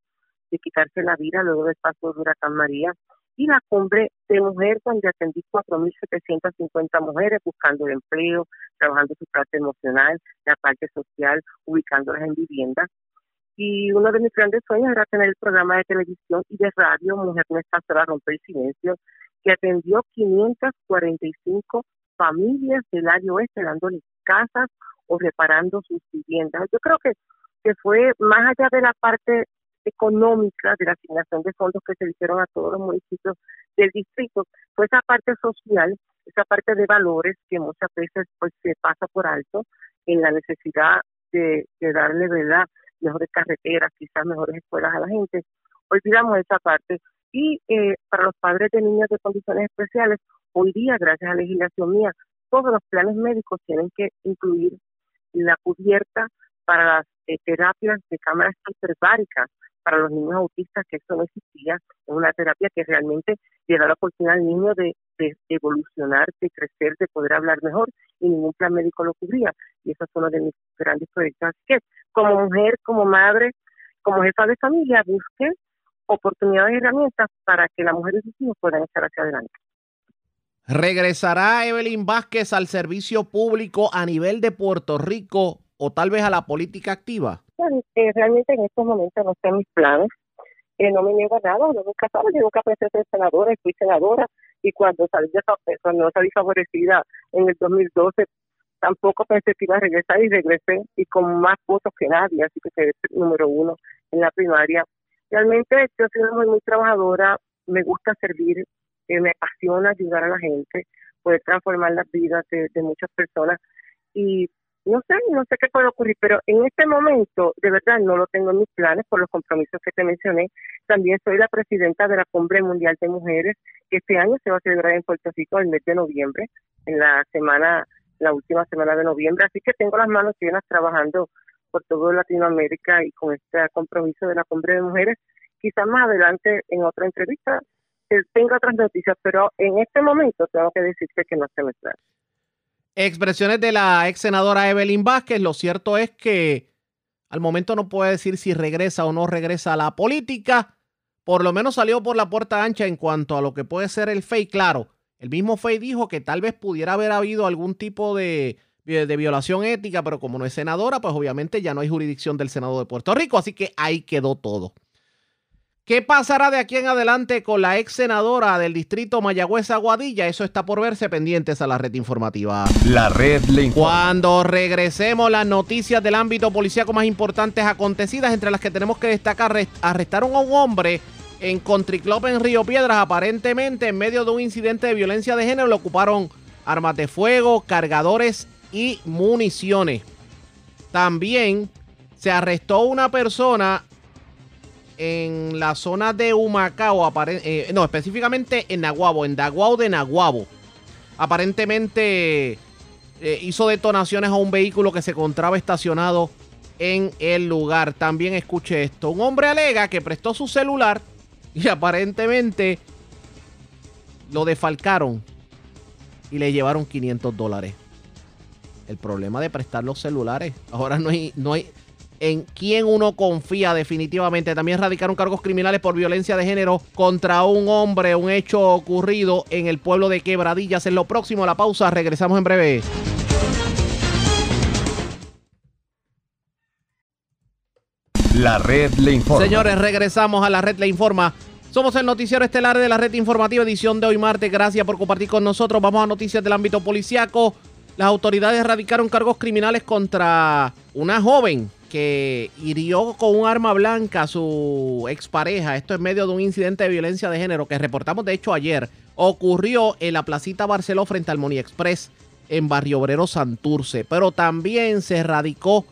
de quitarse la vida luego del paso de Huracán María, y la cumbre de mujer donde atendí 4.750 mujeres buscando empleo, trabajando su parte emocional, la parte social, ubicándolas en viviendas. Y uno de mis grandes sueños era tener el programa de televisión y de radio Mujer no está sola, romper el silencio, que atendió 545 familias del área oeste dándoles casas o reparando sus viviendas. Yo creo que, que fue más allá de la parte económica de la asignación de fondos que se hicieron a todos los municipios del distrito, fue esa parte social, esa parte de valores que muchas veces pues se pasa por alto en la necesidad de, de darle verdad mejores carreteras, quizás mejores escuelas a la gente. Olvidamos esa parte Y eh, para los padres de niños de condiciones especiales, hoy día, gracias a la legislación mía, todos los planes médicos tienen que incluir la cubierta para las eh, terapias de cámaras hiperbáricas para los niños autistas, que eso no existía, es una terapia que realmente le da la oportunidad al niño de, evolucionar, de crecer, de poder hablar mejor, y ningún plan médico lo cubría. Y eso es uno de mis grandes proyectos. Así que, como mujer, como madre, como jefa de familia, busque oportunidades y herramientas para que la mujer y sus hijos puedan estar hacia adelante. ¿Regresará Evelyn Vázquez al servicio público a nivel de Puerto Rico o tal vez a la política activa? Eh, realmente en estos momentos no están mis planes. Eh, no me niego a nada, no nunca sabes, yo nunca pensé ser senadora, fui senadora y cuando salí, de, cuando salí favorecida en el 2012 tampoco pensé que iba a regresar y regresé y con más votos que nadie, así que quedé número uno en la primaria. Realmente yo soy muy, muy trabajadora, me gusta servir, eh, me apasiona ayudar a la gente, poder transformar las vidas de, de muchas personas y no sé, no sé qué puede ocurrir, pero en este momento, de verdad, no lo tengo en mis planes por los compromisos que te mencioné. También soy la presidenta de la Cumbre Mundial de Mujeres, que este año se va a celebrar en Puerto Rico el mes de noviembre, en la semana, la última semana de noviembre. Así que tengo las manos llenas trabajando por todo Latinoamérica y con este compromiso de la Cumbre de Mujeres. Quizás más adelante, en otra entrevista, tenga otras noticias, pero en este momento tengo que decirte que no se me trae. Expresiones de la ex senadora Evelyn Vázquez. Lo cierto es que al momento no puede decir si regresa o no regresa a la política. Por lo menos salió por la puerta ancha en cuanto a lo que puede ser el FEI. Claro, el mismo FEI dijo que tal vez pudiera haber habido algún tipo de, de violación ética, pero como no es senadora, pues obviamente ya no hay jurisdicción del Senado de Puerto Rico. Así que ahí quedó todo. ¿Qué pasará de aquí en adelante con la ex senadora del distrito Mayagüez Aguadilla? Eso está por verse pendientes a la red informativa. La red le informa. Cuando regresemos las noticias del ámbito policíaco más importantes acontecidas, entre las que tenemos que destacar, arrestaron a un hombre en Country Club en Río Piedras, aparentemente en medio de un incidente de violencia de género, le ocuparon armas de fuego, cargadores y municiones. También se arrestó una persona en la zona de Humacao, eh, no, específicamente en Naguabo, en Daguao de Naguabo. Aparentemente eh, hizo detonaciones a un vehículo que se encontraba estacionado en el lugar. También escuché esto. Un hombre alega que prestó su celular y aparentemente lo defalcaron y le llevaron 500 dólares. El problema de prestar los celulares. Ahora no hay, no hay, en quién uno confía definitivamente. También radicaron cargos criminales por violencia de género contra un hombre, un hecho ocurrido en el pueblo de Quebradillas. En lo próximo, la pausa, regresamos en breve. La red le informa. Señores, regresamos a la red le informa. Somos el noticiero estelar de la red informativa edición de hoy martes. Gracias por compartir con nosotros. Vamos a noticias del ámbito policiaco. Las autoridades radicaron cargos criminales contra una joven que hirió con un arma blanca a su expareja. Esto en medio de un incidente de violencia de género que reportamos de hecho ayer. Ocurrió en la placita Barceló frente al Moni Express en Barrio Obrero Santurce. Pero también se radicó,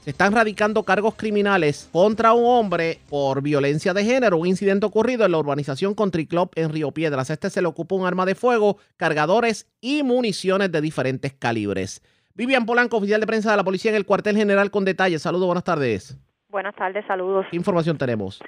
se están radicando cargos criminales contra un hombre por violencia de género. Un incidente ocurrido en la urbanización Country Club en Río Piedras. este se le ocupó un arma de fuego, cargadores y municiones de diferentes calibres. Vivian Polanco, oficial de prensa de la policía en el cuartel general con detalles. Saludos, buenas tardes. Buenas tardes, saludos. ¿Qué información tenemos?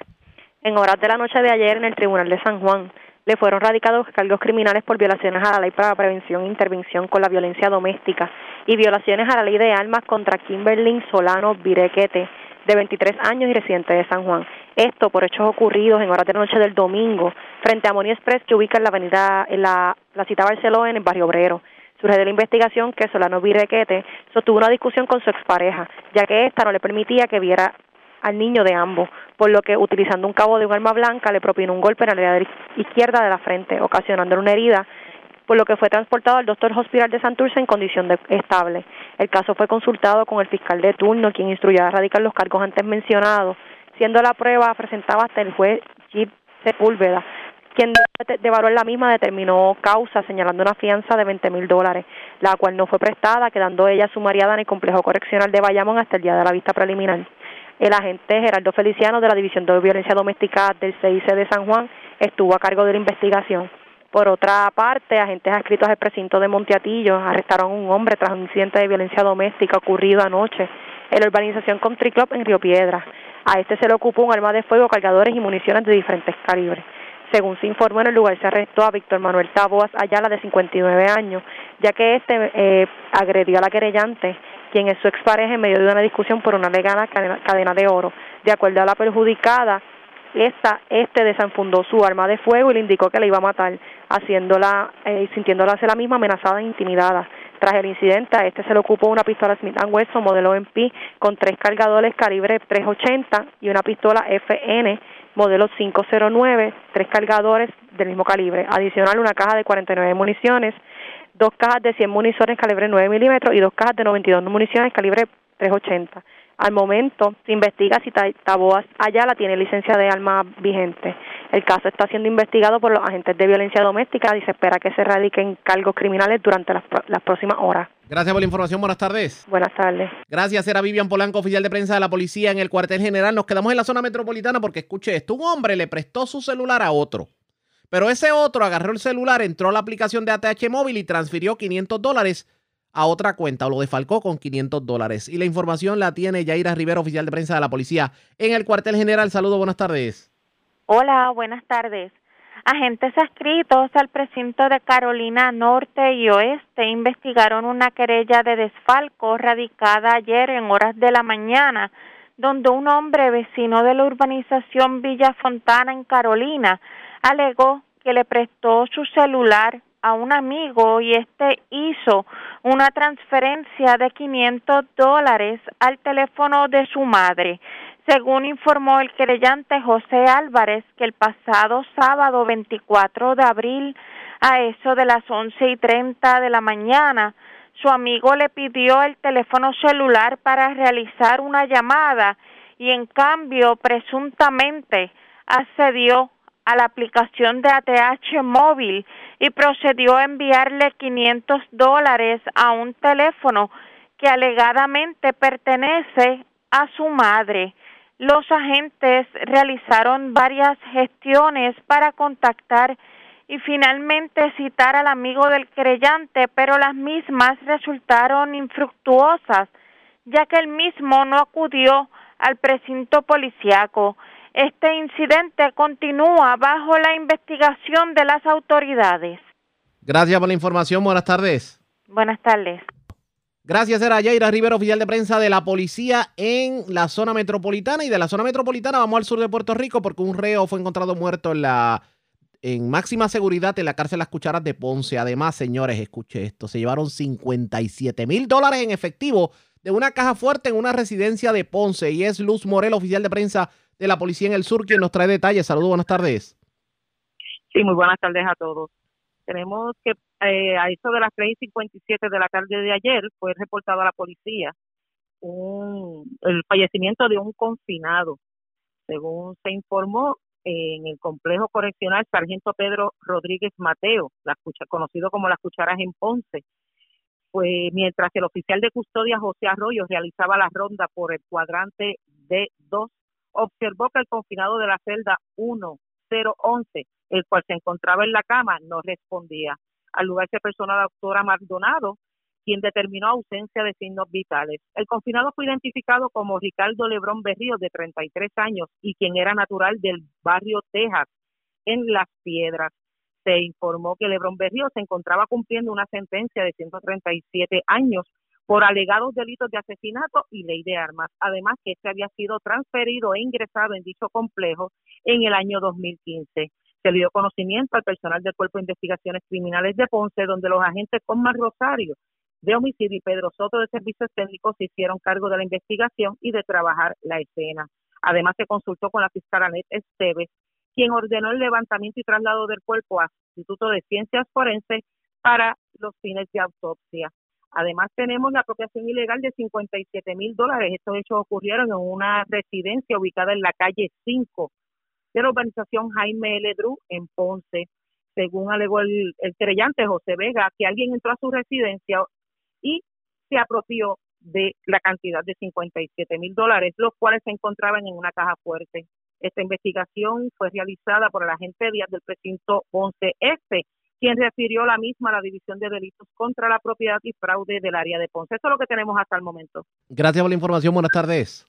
En horas de la noche de ayer en el Tribunal de San Juan le fueron radicados cargos criminales por violaciones a la ley para prevención e intervención con la violencia doméstica y violaciones a la ley de armas contra Kimberly Solano Virequete, de 23 años y residente de San Juan. Esto por hechos ocurridos en horas de la noche del domingo frente a Moni Express que ubica en la avenida, en la, la cita Barcelona en el barrio obrero surge de la investigación que Solano Virequete sostuvo una discusión con su expareja, ya que ésta no le permitía que viera al niño de ambos, por lo que utilizando un cabo de un arma blanca le propinó un golpe en la área izquierda de la frente, ocasionándole una herida, por lo que fue transportado al doctor hospital de Santurce en condición de estable. El caso fue consultado con el fiscal de turno, quien instruyó a erradicar los cargos antes mencionados, siendo la prueba presentada hasta el juez Jeep Sepúlveda, quien de valor la misma determinó causa señalando una fianza de 20 mil dólares, la cual no fue prestada, quedando ella sumariada en el complejo correccional de Bayamón hasta el día de la vista preliminar. El agente Gerardo Feliciano de la División de Violencia Doméstica del CIC de San Juan estuvo a cargo de la investigación. Por otra parte, agentes adscritos al precinto de Monteatillo arrestaron a un hombre tras un incidente de violencia doméstica ocurrido anoche en la urbanización Country Club en Río Piedra. A este se le ocupó un arma de fuego, cargadores y municiones de diferentes calibres. Según se informó en el lugar, se arrestó a Víctor Manuel Taboas Ayala, de 59 años, ya que este eh, agredió a la querellante, quien es su expareja en medio de una discusión por una legal cadena de oro. De acuerdo a la perjudicada, esta, este desenfundó su arma de fuego y le indicó que la iba a matar, haciéndola, eh, sintiéndola ser la misma amenazada e intimidada. Tras el incidente, a este se le ocupó una pistola Smith Wesson modelo MP con tres cargadores calibre 380 y una pistola FN modelo 509, tres cargadores del mismo calibre. Adicional, una caja de 49 municiones, dos cajas de 100 municiones calibre 9 milímetros y dos cajas de 92 municiones calibre 380. Al momento se investiga si Taboas Ayala tiene licencia de arma vigente. El caso está siendo investigado por los agentes de violencia doméstica y se espera que se radiquen cargos criminales durante las, las próximas horas. Gracias por la información. Buenas tardes. Buenas tardes. Gracias. Era Vivian Polanco, oficial de prensa de la policía en el cuartel general. Nos quedamos en la zona metropolitana porque escuche esto. Un hombre le prestó su celular a otro. Pero ese otro agarró el celular, entró a la aplicación de ATH móvil y transfirió 500 dólares a otra cuenta o lo defalcó con 500 dólares. Y la información la tiene Yaira Rivera, oficial de prensa de la policía en el cuartel general. Saludos, buenas tardes. Hola, buenas tardes. Agentes adscritos al precinto de Carolina Norte y Oeste investigaron una querella de desfalco radicada ayer en horas de la mañana, donde un hombre vecino de la urbanización Villa Fontana en Carolina alegó que le prestó su celular a un amigo y este hizo una transferencia de 500 dólares al teléfono de su madre. Según informó el creyente José Álvarez, que el pasado sábado 24 de abril, a eso de las once y treinta de la mañana, su amigo le pidió el teléfono celular para realizar una llamada y en cambio presuntamente accedió a la aplicación de ATH móvil y procedió a enviarle 500 dólares a un teléfono que alegadamente pertenece a su madre. Los agentes realizaron varias gestiones para contactar y finalmente citar al amigo del creyente, pero las mismas resultaron infructuosas, ya que el mismo no acudió al precinto policiaco. Este incidente continúa bajo la investigación de las autoridades. Gracias por la información. Buenas tardes. Buenas tardes. Gracias, era Yaira Rivera, oficial de prensa de la policía en la zona metropolitana. Y de la zona metropolitana vamos al sur de Puerto Rico porque un reo fue encontrado muerto en la en máxima seguridad en la cárcel Las Cucharas de Ponce. Además, señores, escuche esto, se llevaron 57 mil dólares en efectivo de una caja fuerte en una residencia de Ponce. Y es Luz Morel, oficial de prensa de la Policía en el Sur, quien nos trae detalles. Saludos, buenas tardes. Sí, muy buenas tardes a todos. Tenemos que eh, a eso de las 3.57 de la tarde de ayer fue reportado a la policía un, el fallecimiento de un confinado. Según se informó, en el complejo correccional Sargento Pedro Rodríguez Mateo, la conocido como las cucharas en Ponce, pues mientras el oficial de custodia José Arroyo realizaba la ronda por el cuadrante D2 observó que el confinado de la celda 1011, el cual se encontraba en la cama, no respondía. Al lugar se personó la doctora Maldonado, quien determinó ausencia de signos vitales. El confinado fue identificado como Ricardo Lebrón Berrío, de 33 años, y quien era natural del barrio Texas, en Las Piedras. Se informó que Lebrón Berrío se encontraba cumpliendo una sentencia de 137 años por alegados delitos de asesinato y ley de armas. Además que este había sido transferido e ingresado en dicho complejo en el año 2015. Se dio conocimiento al personal del Cuerpo de Investigaciones Criminales de Ponce, donde los agentes Conmar Rosario de homicidio y Pedro Soto de Servicios Técnicos se hicieron cargo de la investigación y de trabajar la escena. Además, se consultó con la fiscal Anet Esteves, quien ordenó el levantamiento y traslado del cuerpo al Instituto de Ciencias Forenses para los fines de autopsia. Además, tenemos la apropiación ilegal de 57 mil dólares. Estos hechos ocurrieron en una residencia ubicada en la calle 5 de la urbanización Jaime L. Dru en Ponce. Según alegó el, el José Vega, que alguien entró a su residencia y se apropió de la cantidad de 57 mil dólares, los cuales se encontraban en una caja fuerte. Esta investigación fue realizada por el agente Díaz del precinto 11F, quien refirió la misma a la División de Delitos contra la Propiedad y Fraude del área de Ponce. Eso es lo que tenemos hasta el momento. Gracias por la información. Buenas tardes.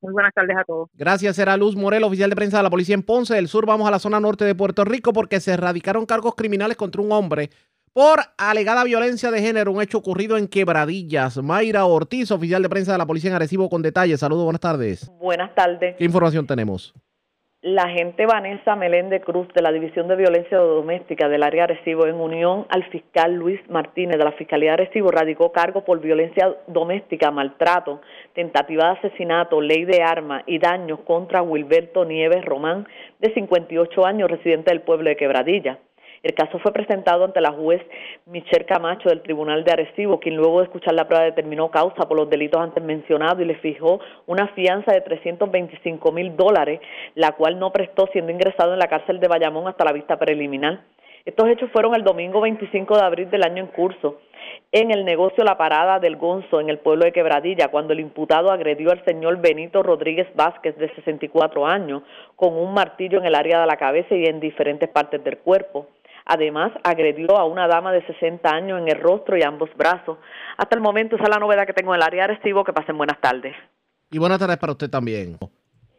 Muy buenas tardes a todos. Gracias, era Luz Morel, oficial de prensa de la policía en Ponce del Sur. Vamos a la zona norte de Puerto Rico porque se erradicaron cargos criminales contra un hombre por alegada violencia de género, un hecho ocurrido en Quebradillas. Mayra Ortiz, oficial de prensa de la policía en Arecibo, con detalles. Saludos, buenas tardes. Buenas tardes. ¿Qué información tenemos? La agente Vanessa Meléndez Cruz de la División de Violencia Doméstica del área Arecibo, en unión al fiscal Luis Martínez de la Fiscalía Arecibo, radicó cargo por violencia doméstica, maltrato, tentativa de asesinato, ley de armas y daños contra Wilberto Nieves Román, de 58 años, residente del pueblo de Quebradilla. El caso fue presentado ante la juez Michelle Camacho del Tribunal de Arecibo, quien luego de escuchar la prueba determinó causa por los delitos antes mencionados y le fijó una fianza de 325 mil dólares, la cual no prestó siendo ingresado en la cárcel de Bayamón hasta la vista preliminar. Estos hechos fueron el domingo 25 de abril del año en curso en el negocio La Parada del Gonzo, en el pueblo de Quebradilla, cuando el imputado agredió al señor Benito Rodríguez Vázquez, de 64 años, con un martillo en el área de la cabeza y en diferentes partes del cuerpo. Además, agredió a una dama de 60 años en el rostro y ambos brazos. Hasta el momento, esa es la novedad que tengo en el área de Arecibo. Que pasen buenas tardes. Y buenas tardes para usted también.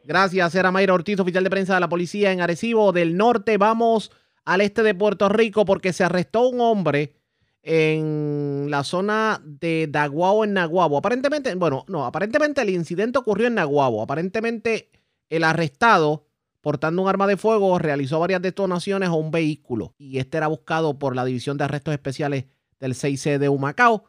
Gracias, era Mayra Ortiz, oficial de prensa de la policía en Arecibo del Norte. Vamos al este de Puerto Rico porque se arrestó un hombre en la zona de Daguao en Naguabo. Aparentemente, bueno, no, aparentemente el incidente ocurrió en Naguabo. Aparentemente el arrestado portando un arma de fuego, realizó varias detonaciones a un vehículo y este era buscado por la División de Arrestos Especiales del 6C de Humacao.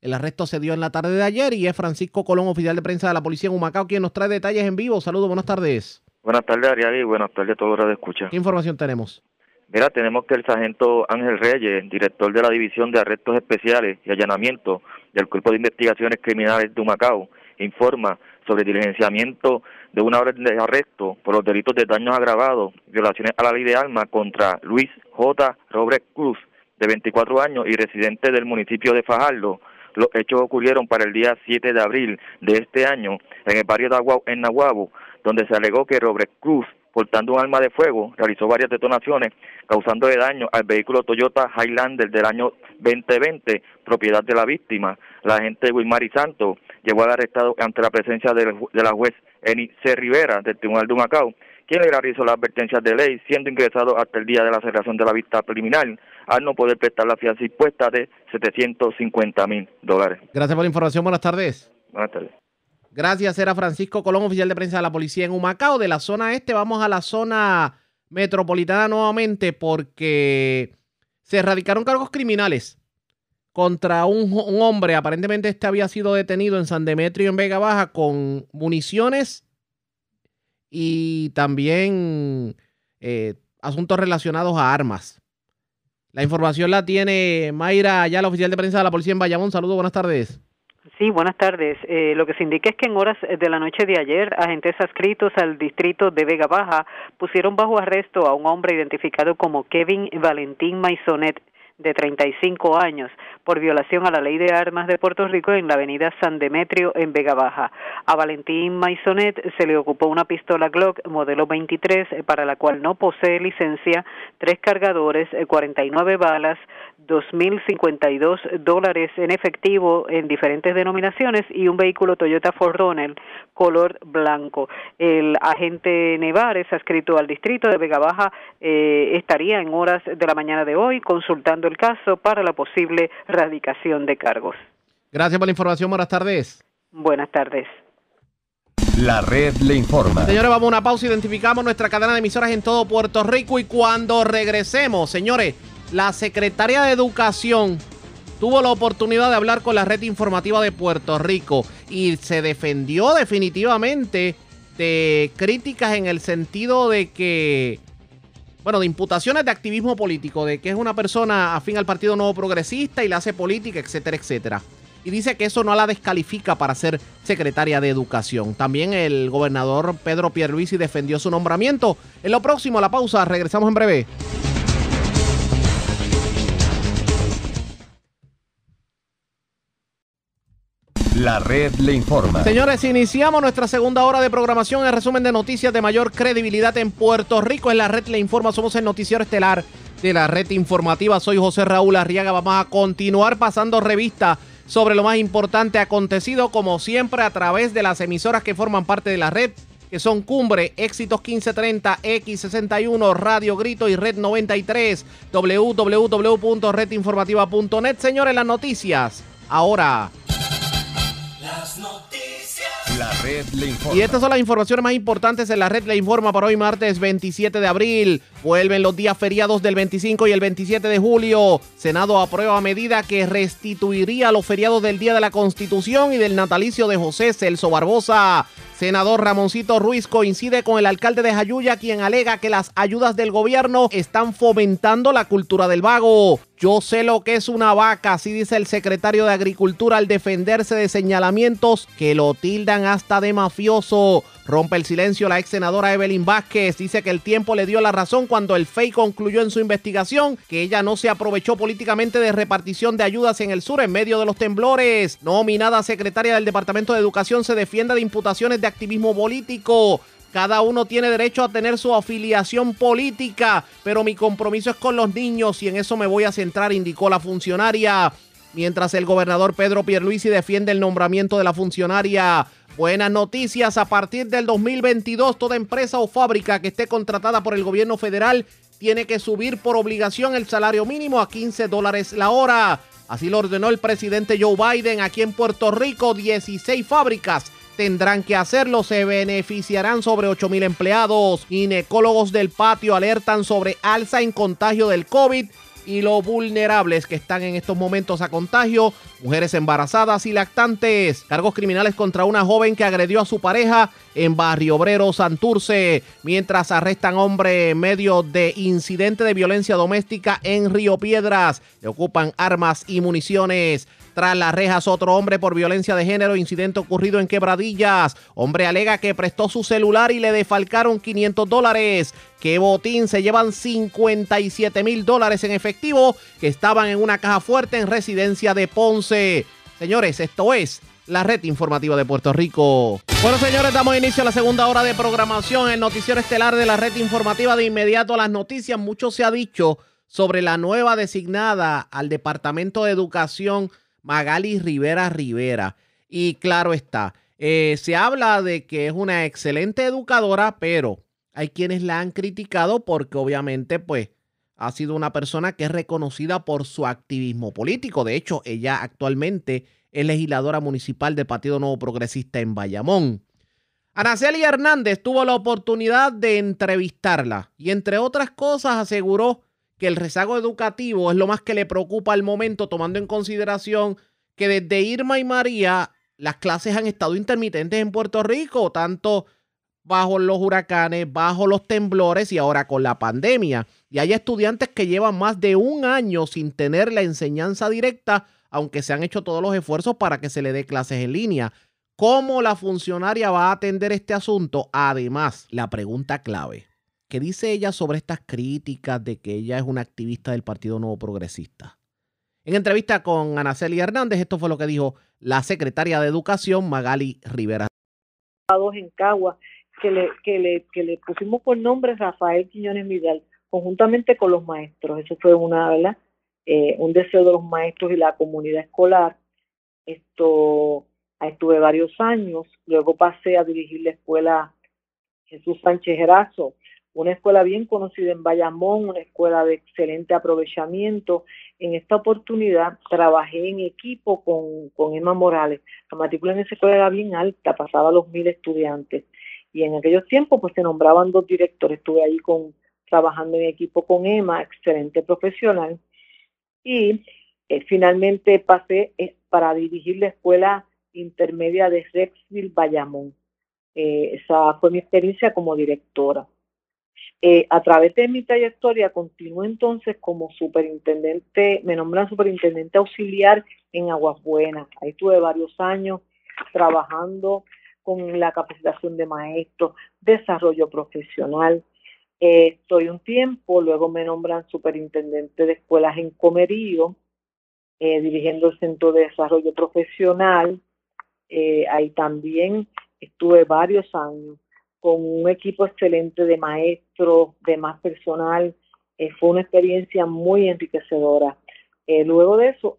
El arresto se dio en la tarde de ayer y es Francisco Colón, oficial de prensa de la policía en Humacao, quien nos trae detalles en vivo. Saludos, buenas tardes. Buenas tardes, Ariel, y buenas tardes a todos los de escucha. ¿Qué información tenemos? Mira, tenemos que el sargento Ángel Reyes, director de la División de Arrestos Especiales y Allanamiento del Cuerpo de Investigaciones Criminales de Humacao, informa sobre diligenciamiento de una orden de arresto por los delitos de daños agravados, violaciones a la ley de armas contra Luis J. Robert Cruz, de 24 años y residente del municipio de Fajardo. Los hechos ocurrieron para el día 7 de abril de este año en el barrio de Aguabo, en Nahuabo, donde se alegó que Robert Cruz, portando un arma de fuego, realizó varias detonaciones causando daño al vehículo Toyota Highlander del año 2020, propiedad de la víctima. La agente Wilmary Santos llevó al arrestado ante la presencia de la juez Eni C. Rivera del Tribunal de Macao, quien le realizó las advertencias de ley, siendo ingresado hasta el día de la celebración de la vista preliminar, al no poder prestar la fianza impuesta de 750 mil dólares. Gracias por la información. Buenas tardes. Buenas tardes. Gracias, era Francisco Colón, oficial de prensa de la policía en Humacao. De la zona este vamos a la zona metropolitana nuevamente porque se erradicaron cargos criminales contra un, hombre. Aparentemente este había sido detenido en San Demetrio, en Vega Baja, con municiones y también eh, asuntos relacionados a armas. La información la tiene Mayra la oficial de prensa de la policía en Bayamón. Saludos, buenas tardes. Sí, buenas tardes. Eh, lo que se indica es que en horas de la noche de ayer, agentes adscritos al distrito de Vega Baja pusieron bajo arresto a un hombre identificado como Kevin Valentín Maisonet, de 35 años por violación a la ley de armas de Puerto Rico en la avenida San Demetrio en Vega Baja. A Valentín Maisonet se le ocupó una pistola Glock modelo 23 eh, para la cual no posee licencia, tres cargadores, 49 eh, balas, 2.052 dólares en efectivo en diferentes denominaciones y un vehículo Toyota 4Runner color blanco. El agente Nevares, adscrito al distrito de Vega Baja, eh, estaría en horas de la mañana de hoy consultando el caso para la posible radicación de cargos. Gracias por la información. Buenas tardes. Buenas tardes. La red le informa. Señores, vamos a una pausa. Identificamos nuestra cadena de emisoras en todo Puerto Rico y cuando regresemos, señores, la secretaria de Educación tuvo la oportunidad de hablar con la red informativa de Puerto Rico y se defendió definitivamente de críticas en el sentido de que bueno, de imputaciones de activismo político, de que es una persona afín al Partido Nuevo Progresista y le hace política, etcétera, etcétera. Y dice que eso no la descalifica para ser secretaria de Educación. También el gobernador Pedro Pierluisi defendió su nombramiento. En lo próximo, la pausa, regresamos en breve. La red le informa. Señores, iniciamos nuestra segunda hora de programación. El resumen de noticias de mayor credibilidad en Puerto Rico. En la red le informa. Somos el noticiero estelar de la red informativa. Soy José Raúl Arriaga. Vamos a continuar pasando revista sobre lo más importante acontecido, como siempre, a través de las emisoras que forman parte de la red, que son Cumbre, Éxitos 1530, X61, Radio Grito y Red 93, www.redinformativa.net. Señores, las noticias. Ahora. Las noticias. La red le informa. Y estas son las informaciones más importantes en la red le informa para hoy martes 27 de abril. Vuelven los días feriados del 25 y el 27 de julio. Senado aprueba medida que restituiría los feriados del Día de la Constitución y del natalicio de José Celso Barbosa. Senador Ramoncito Ruiz coincide con el alcalde de Jayuya, quien alega que las ayudas del gobierno están fomentando la cultura del vago. Yo sé lo que es una vaca, así dice el secretario de Agricultura al defenderse de señalamientos que lo tildan hasta de mafioso. Rompe el silencio la ex senadora Evelyn Vázquez. Dice que el tiempo le dio la razón cuando el FEI concluyó en su investigación que ella no se aprovechó políticamente de repartición de ayudas en el sur en medio de los temblores. Nominada secretaria del Departamento de Educación se defiende de imputaciones de activismo político. Cada uno tiene derecho a tener su afiliación política, pero mi compromiso es con los niños y en eso me voy a centrar, indicó la funcionaria. Mientras el gobernador Pedro Pierluisi defiende el nombramiento de la funcionaria Buenas noticias, a partir del 2022 toda empresa o fábrica que esté contratada por el gobierno federal tiene que subir por obligación el salario mínimo a 15 dólares la hora. Así lo ordenó el presidente Joe Biden aquí en Puerto Rico. 16 fábricas tendrán que hacerlo. Se beneficiarán sobre 8 mil empleados. Ginecólogos del patio alertan sobre alza en contagio del COVID y lo vulnerables que están en estos momentos a contagio, mujeres embarazadas y lactantes, cargos criminales contra una joven que agredió a su pareja en Barrio Obrero Santurce, mientras arrestan hombre en medio de incidente de violencia doméstica en Río Piedras, le ocupan armas y municiones. Tras las rejas, otro hombre por violencia de género, incidente ocurrido en Quebradillas. Hombre alega que prestó su celular y le defalcaron 500 dólares. Que botín se llevan 57 mil dólares en efectivo que estaban en una caja fuerte en residencia de Ponce. Señores, esto es la red informativa de Puerto Rico. Bueno, señores, damos inicio a la segunda hora de programación, el noticiero estelar de la red informativa. De inmediato a las noticias, mucho se ha dicho sobre la nueva designada al Departamento de Educación Magali Rivera Rivera. Y claro está, eh, se habla de que es una excelente educadora, pero hay quienes la han criticado porque obviamente pues ha sido una persona que es reconocida por su activismo político. De hecho, ella actualmente es legisladora municipal del Partido Nuevo Progresista en Bayamón. Araceli Hernández tuvo la oportunidad de entrevistarla y entre otras cosas aseguró que el rezago educativo es lo más que le preocupa al momento, tomando en consideración que desde Irma y María las clases han estado intermitentes en Puerto Rico, tanto bajo los huracanes, bajo los temblores y ahora con la pandemia. Y hay estudiantes que llevan más de un año sin tener la enseñanza directa, aunque se han hecho todos los esfuerzos para que se le dé clases en línea. ¿Cómo la funcionaria va a atender este asunto? Además, la pregunta clave. ¿Qué dice ella sobre estas críticas de que ella es una activista del Partido Nuevo Progresista? En entrevista con Anaceli Hernández, esto fue lo que dijo la secretaria de Educación, Magali Rivera. En Cagua, que le, que, le, que le pusimos por nombre Rafael Quiñones Vidal, conjuntamente con los maestros. Eso fue una, ¿verdad? Eh, un deseo de los maestros y la comunidad escolar. Esto estuve varios años, luego pasé a dirigir la escuela Jesús Sánchez Erazo, una escuela bien conocida en Bayamón, una escuela de excelente aprovechamiento. En esta oportunidad trabajé en equipo con, Emma Morales. La matrícula en esa escuela era bien alta, pasaba los mil estudiantes. Y en aquellos tiempos pues se nombraban dos directores. Estuve ahí con, trabajando en equipo con Emma, excelente profesional. Y eh, finalmente pasé eh, para dirigir la escuela intermedia de Rexville Bayamón. Eh, esa fue mi experiencia como directora. Eh, a través de mi trayectoria continué entonces como superintendente, me nombran superintendente auxiliar en Aguas Buenas. Ahí tuve varios años trabajando con la capacitación de maestros, desarrollo profesional. Eh, estoy un tiempo, luego me nombran superintendente de escuelas en Comerío, eh, dirigiendo el Centro de Desarrollo Profesional. eh, ahí también estuve varios años con un equipo excelente de maestros, de más personal. Eh, fue una experiencia muy enriquecedora. Eh, luego de eso,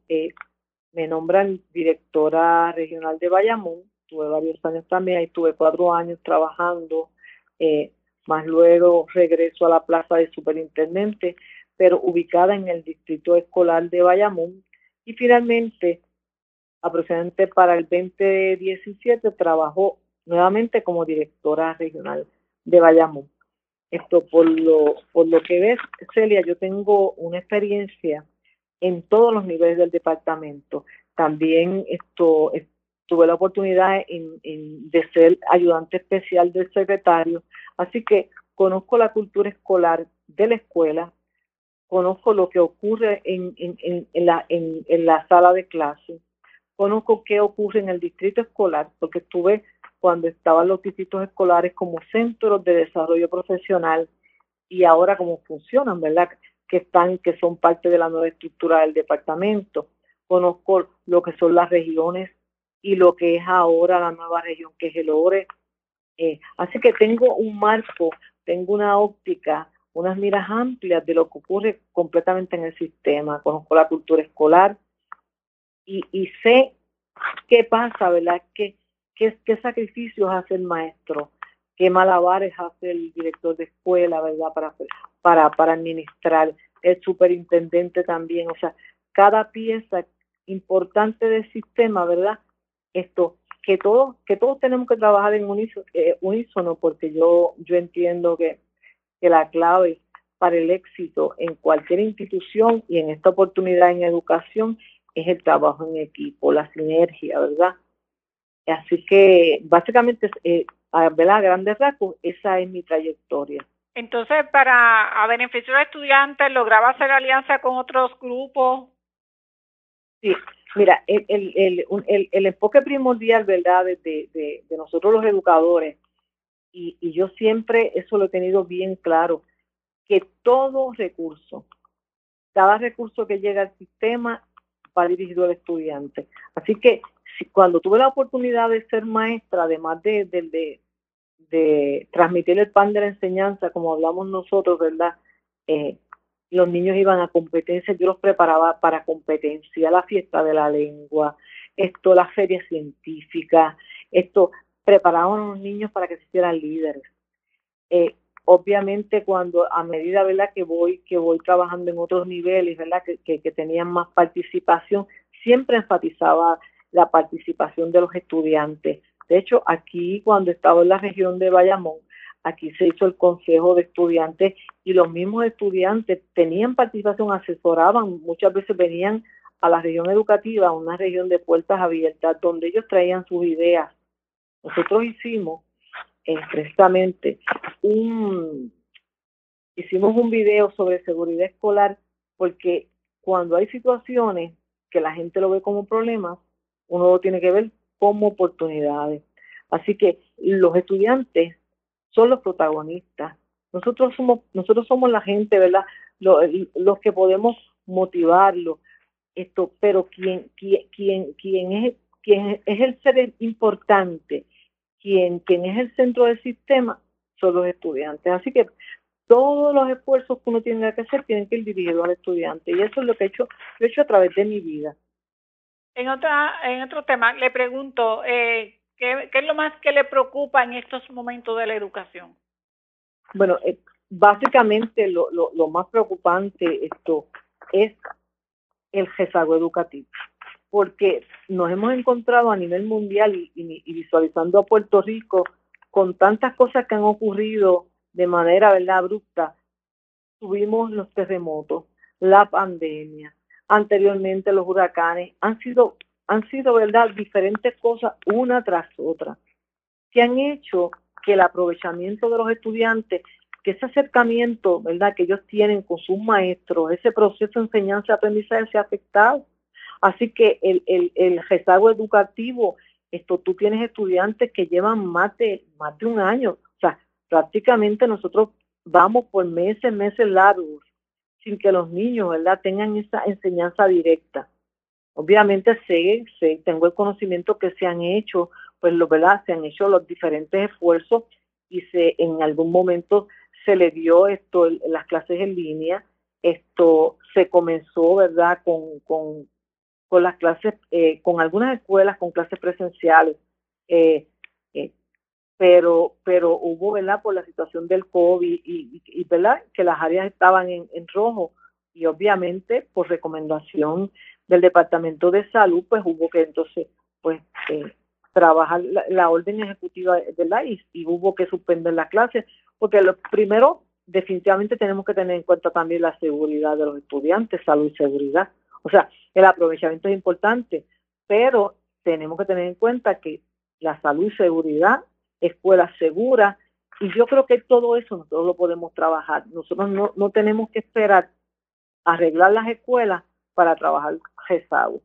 me nombran directora regional de Bayamón. Tuve varios años también, ahí tuve cuatro años trabajando. más luego regreso a la plaza de superintendente, pero ubicada en el distrito escolar de Bayamón. Y finalmente aproximadamente para el 2017 trabajó nuevamente como directora regional de Bayamón. Esto por lo, por lo que ves, Celia, yo tengo una experiencia en todos los niveles del departamento. También esto tuve la oportunidad de ser ayudante especial del secretario, así que conozco la cultura escolar de la escuela, conozco lo que ocurre en, en, en la, en, la sala de clase, conozco qué ocurre en el distrito escolar, porque estuve cuando estaban los distritos escolares como centros de desarrollo profesional y ahora cómo funcionan, ¿verdad? Que están, que son parte de la nueva estructura del departamento. Conozco lo que son las regiones y lo que es ahora la nueva región que es el ORE. Eh, así que tengo un marco, tengo una óptica, unas miras amplias de lo que ocurre completamente en el sistema. Conozco la cultura escolar, y, y sé qué pasa, ¿verdad? ¿Qué, qué, sacrificios hace el maestro? ¿Qué malabares hace el director de escuela, ¿verdad? Para, para, administrar, el superintendente también, o sea, cada pieza importante del sistema, ¿verdad? Esto, que todos, que todos tenemos que trabajar en eh, unísono porque yo, yo entiendo que, que la clave para el éxito en cualquier institución y en esta oportunidad en educación es el trabajo en equipo, la sinergia, ¿verdad? Así que básicamente, eh, a, ¿verdad? a grandes rasgos, esa es mi trayectoria. Entonces, para a beneficio de estudiantes, ¿lograba hacer alianza con otros grupos? Sí, mira, el, el, el, el, enfoque primordial, ¿verdad?, de, de, de nosotros los educadores, y, y yo siempre eso lo he tenido bien claro, que todo recurso, cada recurso que llega al sistema va dirigido al estudiante. Así que cuando tuve la oportunidad de ser maestra, además de, de, de, transmitir el pan de la enseñanza, como hablamos nosotros, ¿verdad? Eh, los niños iban a competencia, yo los preparaba para competencia, la fiesta de la lengua, esto, la feria científica, esto, preparaban a los niños para que se hicieran líderes. Eh, obviamente cuando a medida verdad que voy que voy trabajando en otros niveles verdad que, que, tenían más participación siempre enfatizaba la participación de los estudiantes. De hecho aquí cuando estaba en la región de Bayamón aquí se hizo el consejo de estudiantes y los mismos estudiantes tenían participación asesoraban muchas veces venían a la región educativa una región de puertas abiertas donde ellos traían sus ideas. Nosotros hicimos precisamente un, hicimos un video sobre seguridad escolar porque cuando hay situaciones que la gente lo ve como problemas, uno lo tiene que ver como oportunidades. Así que los estudiantes son los protagonistas. Nosotros somos, nosotros somos la gente, ¿verdad? Los, los que podemos motivarlo. Esto, pero quien, quien, quien, quien es, quien es el ser importante quien, quien es el centro del sistema son los estudiantes. Así que todos los esfuerzos que uno tiene que hacer tienen que ir dirigidos al estudiante y eso es lo que he hecho, he hecho a través de mi vida. En otra, en otro tema, le pregunto, eh, ¿qué, ¿qué es lo más que le preocupa en estos momentos de la educación? Bueno, eh, básicamente lo, lo, más preocupante esto es el rezago educativo porque nos hemos encontrado a nivel mundial y, visualizando a Puerto Rico con tantas cosas que han ocurrido de manera verdad abrupta. Tuvimos los terremotos, la pandemia, anteriormente los huracanes, han sido, han sido verdad diferentes cosas una tras otra que han hecho que el aprovechamiento de los estudiantes, que ese acercamiento, ¿verdad?, que ellos tienen con sus maestros, ese proceso de enseñanza-aprendizaje se ha afectado. Así que el, el, el rezago educativo, esto tú tienes estudiantes que llevan más de, más de un año, o sea, prácticamente nosotros vamos por meses, meses largos, sin que los niños, ¿verdad?, tengan esa enseñanza directa. Obviamente sé, sé, tengo el conocimiento que se han hecho, pues lo verdad, se han hecho los diferentes esfuerzos y se en algún momento se le dio esto las clases en línea, esto se comenzó, ¿verdad? Con, con, con las clases, eh, con algunas escuelas con clases presenciales, eh, pero pero hubo, ¿verdad? Por la situación del COVID y, y, ¿verdad? Que las áreas estaban en, en rojo y obviamente por recomendación del Departamento de Salud, pues hubo que entonces, pues, eh, trabajar la, orden ejecutiva la y, y hubo que suspender las clases, porque lo primero, definitivamente tenemos que tener en cuenta también la seguridad de los estudiantes, salud y seguridad. O sea, el aprovechamiento es importante, pero tenemos que tener en cuenta que la salud y seguridad, escuelas seguras, y yo creo que todo eso nosotros lo podemos trabajar. Nosotros no, no tenemos que esperar arreglar las escuelas para trabajar rezago.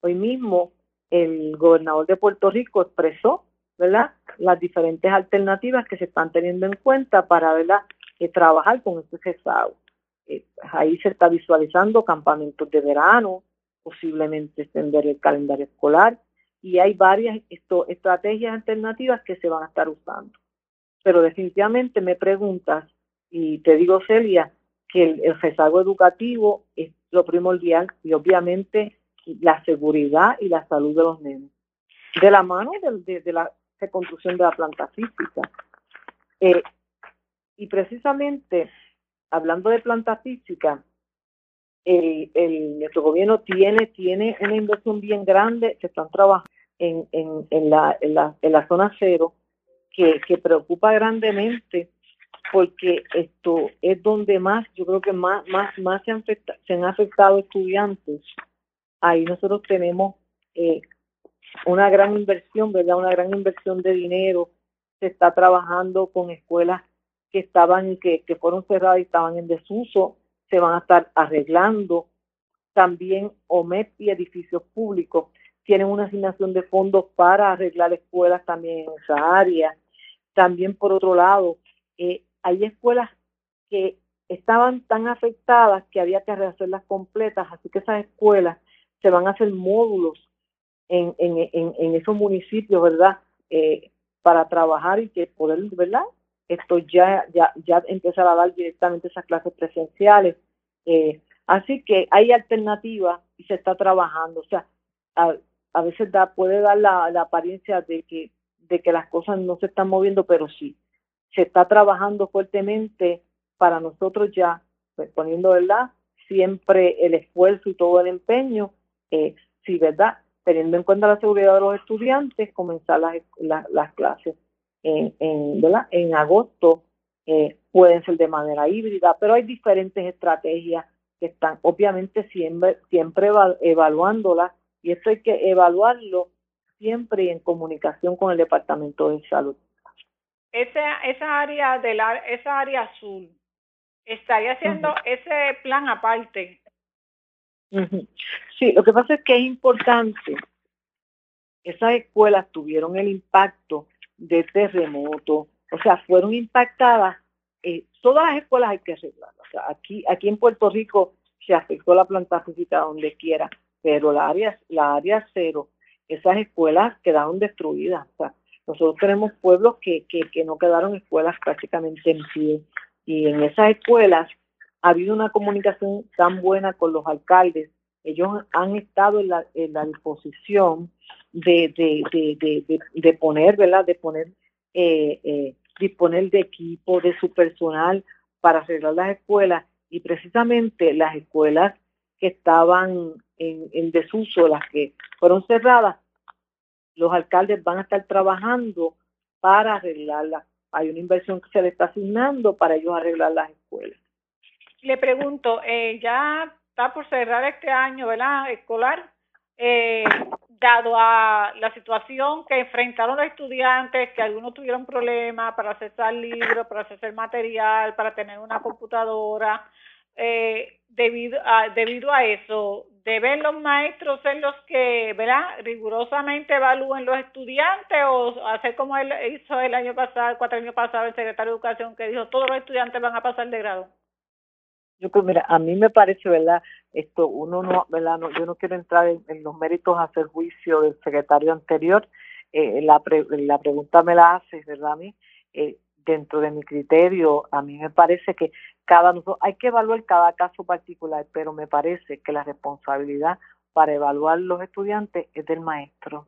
Hoy mismo el gobernador de Puerto Rico expresó, ¿verdad?, las diferentes alternativas que se están teniendo en cuenta para, ¿verdad?, eh, trabajar con este rezago. Eh, ahí se está visualizando campamentos de verano, posiblemente extender el calendario escolar y hay varias esto, estrategias alternativas que se van a estar usando. Pero definitivamente me preguntas, y te digo, Celia, que el, el rezago educativo es lo primordial y obviamente la seguridad y la salud de los nenes. De la mano de, la reconstrucción de la planta física. Eh, y precisamente, hablando de planta física, el, nuestro gobierno tiene, tiene una inversión bien grande, se están trabajando en, en, en, la, en, la, en la zona cero, que, que preocupa grandemente porque esto es donde más, yo creo que más, más, más se han, se han afectado estudiantes. Ahí nosotros tenemos eh, una gran inversión, ¿verdad? Una gran inversión de dinero. Se está trabajando con escuelas que estaban, que, que fueron cerradas y estaban en desuso, se van a estar arreglando. También OMEP y edificios públicos tienen una asignación de fondos para arreglar escuelas también en esa área. También, por otro lado, eh, hay escuelas que estaban tan afectadas que había que rehacerlas completas, así que esas escuelas se van a hacer módulos en, en, en, en esos municipios, ¿verdad? Eh, para trabajar y que poder, ¿verdad? Esto ya, ya, ya a dar directamente esas clases presenciales. Eh, así que hay alternativas y se está trabajando. O sea, a, a veces da, puede dar la, la apariencia de que, de que las cosas no se están moviendo, pero sí se está trabajando fuertemente para nosotros ya, pues, poniendo, ¿verdad? Siempre el esfuerzo y todo el empeño, eh, sí, ¿verdad? Teniendo en cuenta la seguridad de los estudiantes, comenzar las, las, clases en, en, ¿verdad? en agosto, eh, pueden ser de manera híbrida, pero hay diferentes estrategias que están obviamente siempre, siempre evaluándolas y esto hay que evaluarlo siempre en comunicación con el Departamento de Salud esa, esa área de la, esa área azul estaría haciendo ese plan aparte. Sí, lo que pasa es que es importante. Esas escuelas tuvieron el impacto de terremoto, o sea, fueron impactadas. Eh, todas las escuelas hay que arreglarlas. O sea, aquí, aquí en Puerto Rico se afectó la planta física donde quiera, pero la área, la área cero, esas escuelas quedaron destruidas. O sea, nosotros tenemos pueblos que, que, que no quedaron escuelas prácticamente en pie y en esas escuelas ha habido una comunicación tan buena con los alcaldes. Ellos han estado en la, en la disposición de, de, de, de, poner, ¿verdad? De poner, eh, eh, disponer de equipo, de su personal para arreglar las escuelas y precisamente las escuelas que estaban en, en desuso, las que fueron cerradas, los alcaldes van a estar trabajando para arreglarlas. Hay una inversión que se le está asignando para ellos arreglar las escuelas. Le pregunto, eh, ya está por cerrar este año, ¿verdad? Escolar. Eh, dado a la situación que enfrentaron los estudiantes, que algunos tuvieron problemas para accesar libros, para accesar material, para tener una computadora, eh, debido, a, debido a eso, ¿deben los maestros ser los que, ¿verdad?, rigurosamente evalúen los estudiantes o hacer como él hizo el año pasado, cuatro años pasado, el secretario de Educación, que dijo todos los estudiantes van a pasar de grado? Yo pues mira, a mí me parece, ¿verdad? Esto, uno no, ¿verdad? No, yo no quiero entrar en, los méritos a hacer juicio del secretario anterior. Eh, la, la pregunta me la hace, ¿verdad? A mí, eh, dentro de mi criterio, a mí me parece que cada hay que evaluar cada caso particular, pero me parece que la responsabilidad para evaluar los estudiantes es del maestro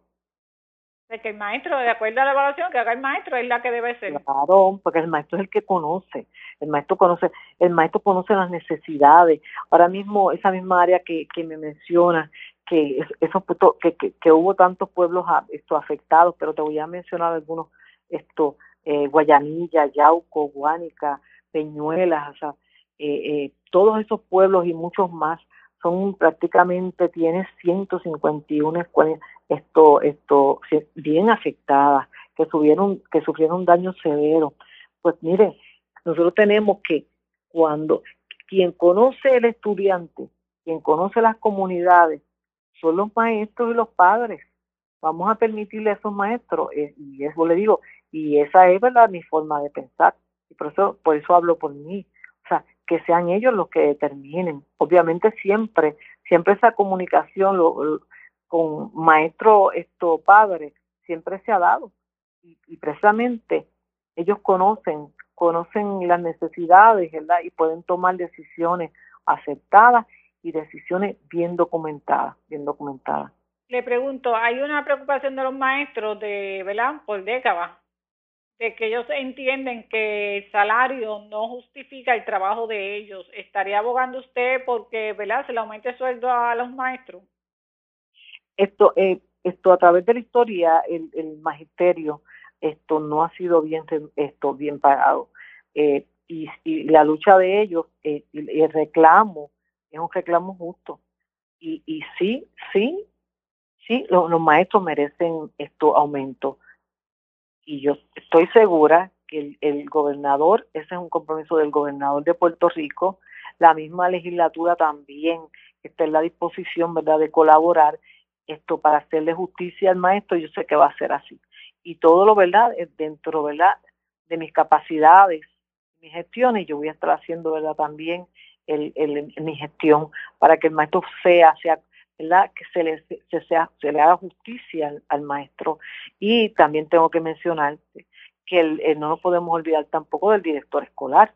que el maestro, de acuerdo a la evaluación que haga el maestro, es la que debe ser. Claro, porque el maestro es el que conoce, el maestro conoce, el maestro conoce las necesidades. Ahora mismo, esa misma área que, que me menciona, que, esos, que, que, que hubo tantos pueblos esto, afectados, pero te voy a mencionar algunos, esto, eh, Guayanilla, Yauco, Guánica, Peñuelas, o sea, eh, eh, todos esos pueblos y muchos más son prácticamente, tiene 151 escuelas esto, esto, bien afectadas, que sufrieron, que sufrieron daño severo. Pues mire, nosotros tenemos que cuando quien conoce el estudiante, quien conoce las comunidades, son los maestros y los padres. Vamos a permitirle a esos maestros, eh, y eso le digo, y esa es verdad mi forma de pensar, y por eso, por eso hablo por mí. Que sean ellos los que determinen. Obviamente siempre, siempre esa comunicación, lo, con maestro esto padre siempre se ha dado. Y, precisamente ellos conocen conocen las necesidades verdad y pueden tomar decisiones aceptadas y decisiones bien documentadas bien documentadas. Le pregunto hay una preocupación de los maestros de verdad por décadas de que ellos entienden que el salario no justifica el trabajo de ellos estaría abogando usted porque verdad se le aumente el sueldo a los maestros esto, eh, esto a través de la historia, el, el magisterio, esto no ha sido bien, esto bien pagado. Eh, y, y, la lucha de ellos, eh, el reclamo, es un reclamo justo. Y, y sí, sí, sí, los, los maestros merecen esto aumento. Y yo estoy segura que el, el gobernador, ese es un compromiso del gobernador de Puerto Rico, la misma legislatura también está en la disposición, ¿verdad?, de colaborar esto para hacerle justicia al maestro, yo sé que va a ser así. Y todo lo verdad, dentro ¿verdad? de mis capacidades, mis gestiones, yo voy a estar haciendo verdad también el, el, mi gestión para que el maestro sea, sea ¿verdad? que se le, se, sea, se le haga justicia al, maestro. Y también tengo que mencionar que el, no nos podemos olvidar tampoco del director escolar,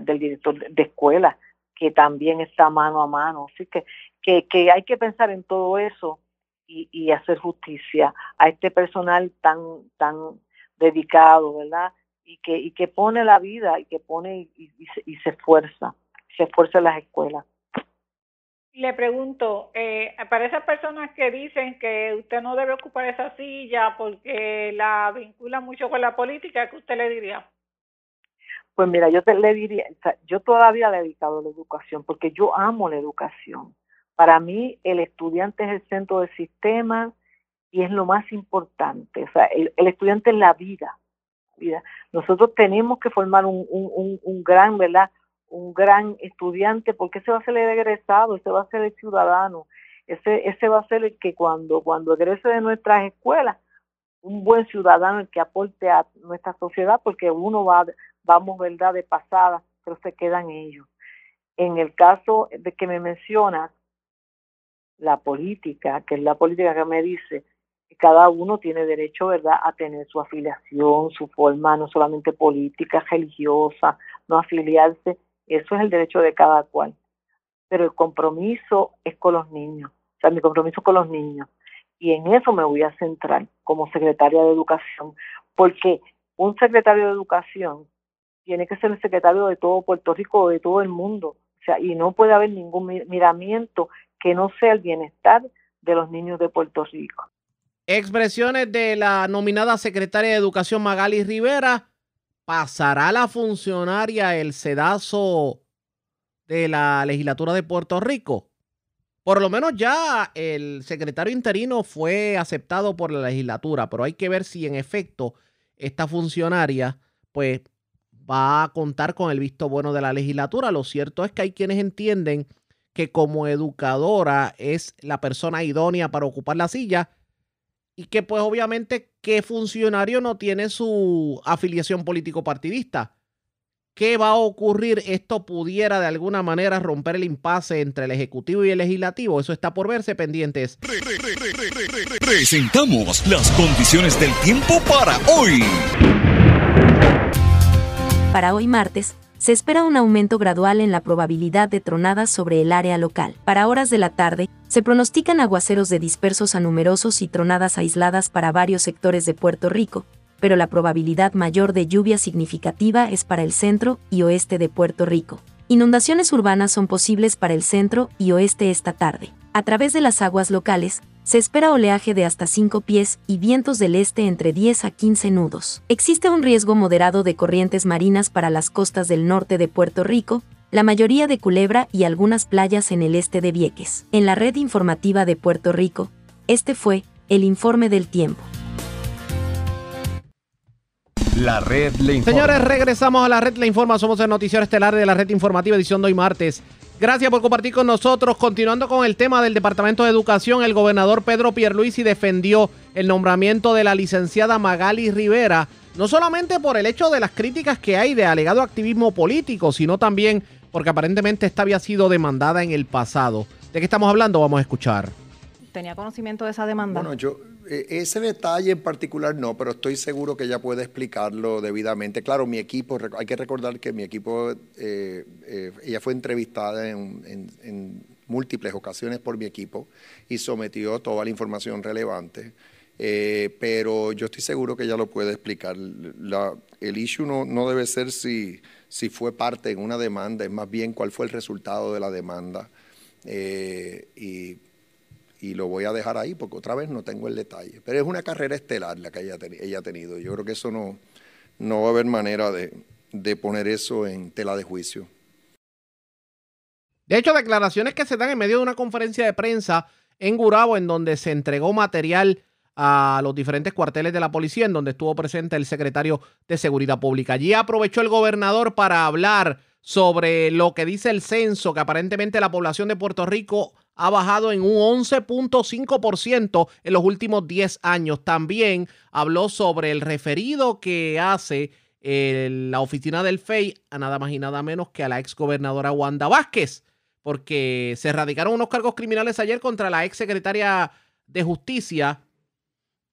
del director de escuela, que también está mano a mano. Así que, que, que hay que pensar en todo eso y, hacer justicia a este personal tan tan dedicado, ¿verdad? Y que y que pone la vida y que pone y, y, se, esfuerza, se esfuerza en las escuelas. Le pregunto, eh, para esas personas que dicen que usted no debe ocupar esa silla porque la vincula mucho con la política, ¿qué usted le diría? Pues mira, yo te le diría, yo todavía he dedicado a la educación porque yo amo la educación. Para mí el estudiante es el centro del sistema y es lo más importante. O sea, el, estudiante es la vida, vida. Nosotros tenemos que formar un, un, un, gran, ¿verdad? Un gran estudiante porque ese va a ser el egresado, ese va a ser el ciudadano, ese, ese va a ser el que cuando, cuando egrese de nuestras escuelas, un buen ciudadano el que aporte a nuestra sociedad porque uno va, vamos, ¿verdad? De pasada, pero se quedan ellos. En el caso de que me mencionas, la política, que es la política que me dice que cada uno tiene derecho, ¿verdad?, a tener su afiliación, su forma no solamente política, religiosa, no afiliarse, eso es el derecho de cada cual. Pero el compromiso es con los niños, o sea, mi compromiso con los niños. Y en eso me voy a centrar como secretaria de educación, porque un secretario de educación tiene que ser el secretario de todo Puerto Rico de todo el mundo. O sea, y no puede haber ningún miramiento que no sea el bienestar de los niños de Puerto Rico. Expresiones de la nominada secretaria de Educación Magali Rivera. ¿Pasará la funcionaria el sedazo de la legislatura de Puerto Rico? Por lo menos ya el secretario interino fue aceptado por la legislatura, pero hay que ver si en efecto esta funcionaria pues va a contar con el visto bueno de la legislatura. Lo cierto es que hay quienes entienden que como educadora es la persona idónea para ocupar la silla y que pues obviamente qué funcionario no tiene su afiliación político partidista. ¿Qué va a ocurrir? Esto pudiera de alguna manera romper el impasse entre el Ejecutivo y el Legislativo. Eso está por verse pendientes. Presentamos las condiciones del tiempo para hoy. Para hoy martes, se espera un aumento gradual en la probabilidad de tronadas sobre el área local. Para horas de la tarde, se pronostican aguaceros de dispersos a numerosos y tronadas aisladas para varios sectores de Puerto Rico, pero la probabilidad mayor de lluvia significativa es para el centro y oeste de Puerto Rico. Inundaciones urbanas son posibles para el centro y oeste esta tarde. A través de las aguas locales, se espera oleaje de hasta 5 pies y vientos del este entre 10 a 15 nudos. Existe un riesgo moderado de corrientes marinas para las costas del norte de Puerto Rico, la mayoría de Culebra y algunas playas en el este de Vieques. En la red informativa de Puerto Rico, este fue el informe del tiempo. La red le informa. Señores, regresamos a la red Le Informa. Somos el noticiero estelar de la red informativa edición de hoy martes. Gracias por compartir con nosotros. Continuando con el tema del Departamento de Educación, el gobernador Pedro Pierluisi defendió el nombramiento de la licenciada Magali Rivera, no solamente por el hecho de las críticas que hay de alegado activismo político, sino también porque aparentemente esta había sido demandada en el pasado. ¿De qué estamos hablando? Vamos a escuchar. ¿Tenía conocimiento de esa demanda? Bueno, yo eh, ese detalle en particular no, pero estoy seguro que ella puede explicarlo debidamente. Claro, mi equipo, hay que recordar que mi equipo, eh, eh, ella fue entrevistada en, múltiples ocasiones por mi equipo y sometió toda la información relevante. pero yo estoy seguro que ella lo puede explicar. el issue no, no debe ser si, si fue parte en una demanda, es más bien cuál fue el resultado de la demanda. y y lo voy a dejar ahí porque otra vez no tengo el detalle. Pero es una carrera estelar la que ella, ha tenido. Yo creo que eso no, no va a haber manera de, de poner eso en tela de juicio. De hecho, declaraciones que se dan en medio de una conferencia de prensa en Gurabo, en donde se entregó material a los diferentes cuarteles de la policía, en donde estuvo presente el secretario de Seguridad Pública. Allí aprovechó el gobernador para hablar sobre lo que dice el censo, que aparentemente la población de Puerto Rico ha bajado en un 11.5% en los últimos 10 años. También habló sobre el referido que hace la oficina del FEI a nada más y nada menos que a la ex gobernadora Wanda Vázquez, porque se radicaron unos cargos criminales ayer contra la ex secretaria de Justicia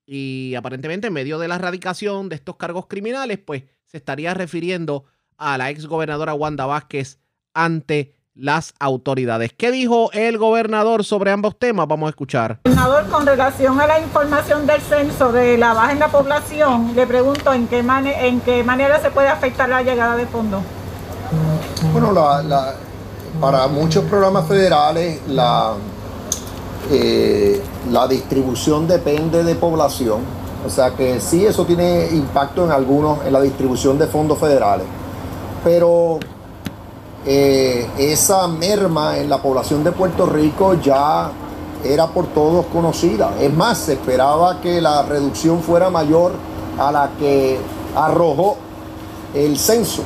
y aparentemente en medio de la erradicación de estos cargos criminales, pues se estaría refiriendo a la ex gobernadora Wanda Vázquez ante las autoridades. ¿Qué dijo el gobernador sobre ambos temas? Vamos a escuchar. Gobernador, con relación a la información del censo de la baja en la población, le pregunto en qué, en qué manera se puede afectar la llegada de fondos. Bueno, para muchos programas federales la, eh, la distribución depende de población. O sea que sí, eso tiene impacto en algunos, en la distribución de fondos federales. Pero eh, esa merma en la población de Puerto Rico ya era por todos conocida. Es más, se esperaba que la reducción fuera mayor a la que arrojó el censo.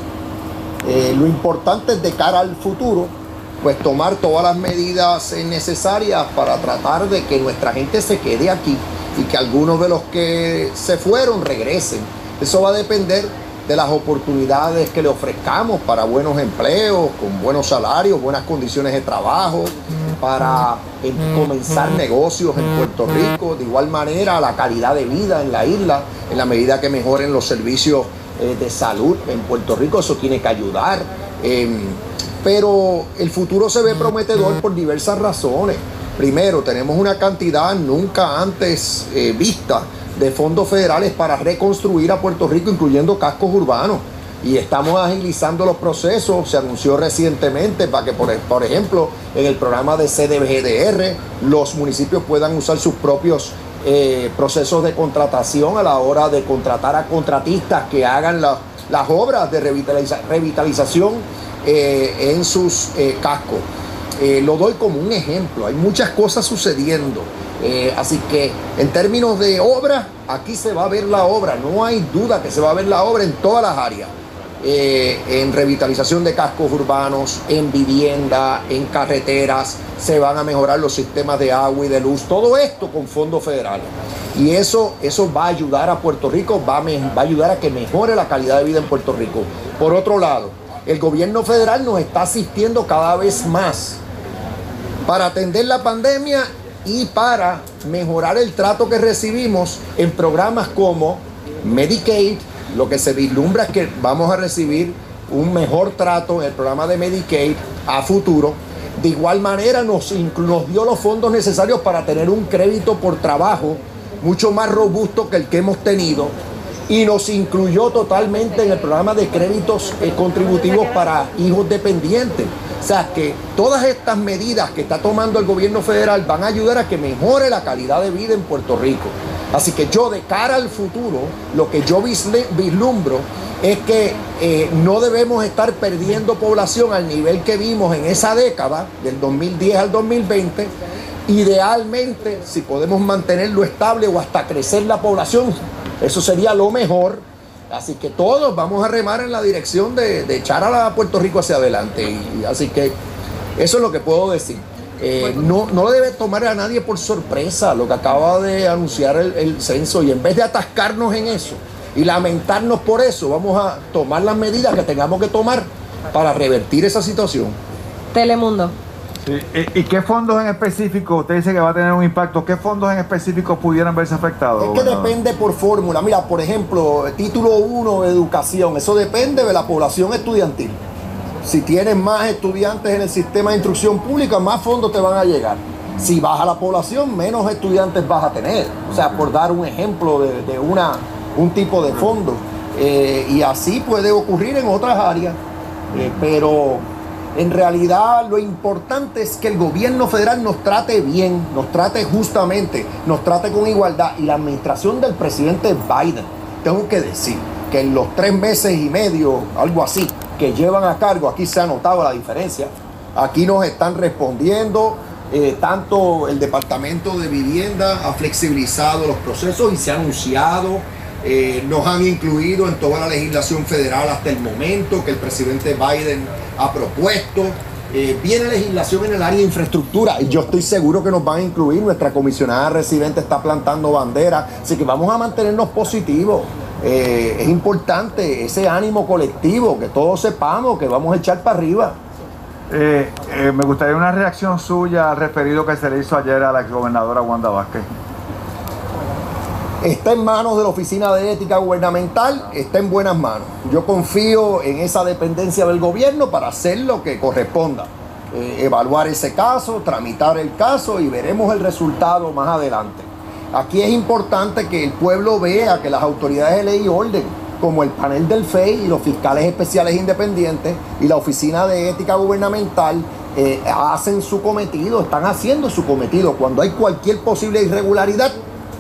Eh, lo importante es de cara al futuro, pues tomar todas las medidas necesarias para tratar de que nuestra gente se quede aquí y que algunos de los que se fueron regresen. Eso va a depender de las oportunidades que le ofrezcamos para buenos empleos, con buenos salarios, buenas condiciones de trabajo, para comenzar negocios en Puerto Rico, de igual manera la calidad de vida en la isla, en la medida que mejoren los servicios eh, de salud en Puerto Rico, eso tiene que ayudar. Em, pero el futuro se ve prometedor por diversas razones. Primero, tenemos una cantidad nunca antes eh, vista de fondos federales para reconstruir a Puerto Rico, incluyendo cascos urbanos. Y estamos agilizando los procesos. Se anunció recientemente para que, por, ejemplo, en el programa de CDBGDR, los municipios puedan usar sus propios eh, procesos de contratación a la hora de contratar a contratistas que hagan las obras de revitalización eh, en sus eh, cascos. lo doy como un ejemplo. Hay muchas cosas sucediendo. Eh, así que en términos de obra, aquí se va a ver la obra, no hay duda que se va a ver la obra en todas las áreas. Eh, en revitalización de cascos urbanos, en vivienda, en carreteras, se van a mejorar los sistemas de agua y de luz, todo esto con fondos federales. Y eso, eso va a ayudar a Puerto Rico, va a, va a ayudar a que mejore la calidad de vida en Puerto Rico. Por otro lado, el gobierno federal nos está asistiendo cada vez más para atender la pandemia y para mejorar el trato que recibimos en programas como Medicaid. Lo que se vislumbra es que vamos a recibir un mejor trato en el programa de Medicaid a futuro. De igual manera nos, nos dio los fondos necesarios para tener un crédito por trabajo mucho más robusto que el que hemos tenido y nos incluyó totalmente en el programa de créditos eh, contributivos para hijos dependientes. O sea que todas estas medidas que está tomando el gobierno federal van a ayudar a que mejore la calidad de vida en Puerto Rico. Así que yo de cara al futuro, lo que yo vislumbro es que eh, no debemos estar perdiendo población al nivel que vimos en esa década, del 2010 al 2020. Idealmente, si podemos mantenerlo estable o hasta crecer la población, eso sería lo mejor. Así que todos vamos a remar en la dirección de, echar a Puerto Rico hacia adelante. Y, así que eso es lo que puedo decir. Eh, no, no debe tomar a nadie por sorpresa lo que acaba de anunciar el, el censo y en vez de atascarnos en eso y lamentarnos por eso, vamos a tomar las medidas que tengamos que tomar para revertir esa situación. Telemundo. ¿Y, qué fondos en específico, usted dice que va a tener un impacto, qué fondos en específico pudieran verse afectados? Es que depende por fórmula. Mira, por ejemplo, título 1 de educación, eso depende de la población estudiantil. Si tienes más estudiantes en el sistema de instrucción pública, más fondos te van a llegar. Si baja la población, menos estudiantes vas a tener. O sea, por dar un ejemplo de, una, un tipo de fondo. Eh, y así puede ocurrir en otras áreas. Eh, pero en realidad lo importante es que el gobierno federal nos trate bien, nos trate justamente, nos trate con igualdad. Y la administración del presidente Biden, tengo que decir que en los tres meses y medio, algo así, que llevan a cargo, aquí se ha notado la diferencia. Aquí nos están respondiendo, eh, tanto el Departamento de Vivienda ha flexibilizado los procesos y se ha anunciado eh, nos han incluido en toda la legislación federal hasta el momento que el presidente Biden ha propuesto. Eh, viene legislación en el área de infraestructura y yo estoy seguro que nos van a incluir. Nuestra comisionada residente está plantando bandera, así que vamos a mantenernos positivos. Eh, es importante ese ánimo colectivo, que todos sepamos que vamos a echar para arriba. me gustaría una reacción suya al referido que se le hizo ayer a la exgobernadora Wanda Vázquez está en manos de la Oficina de Ética Gubernamental, está en buenas manos. Yo confío en esa dependencia del gobierno para hacer lo que corresponda. Eh, evaluar ese caso, tramitar el caso y veremos el resultado más adelante. Aquí es importante que el pueblo vea que las autoridades de ley y orden, como el panel del FEI y los fiscales especiales independientes y la Oficina de Ética Gubernamental, eh, hacen su cometido, están haciendo su cometido. Cuando hay cualquier posible irregularidad,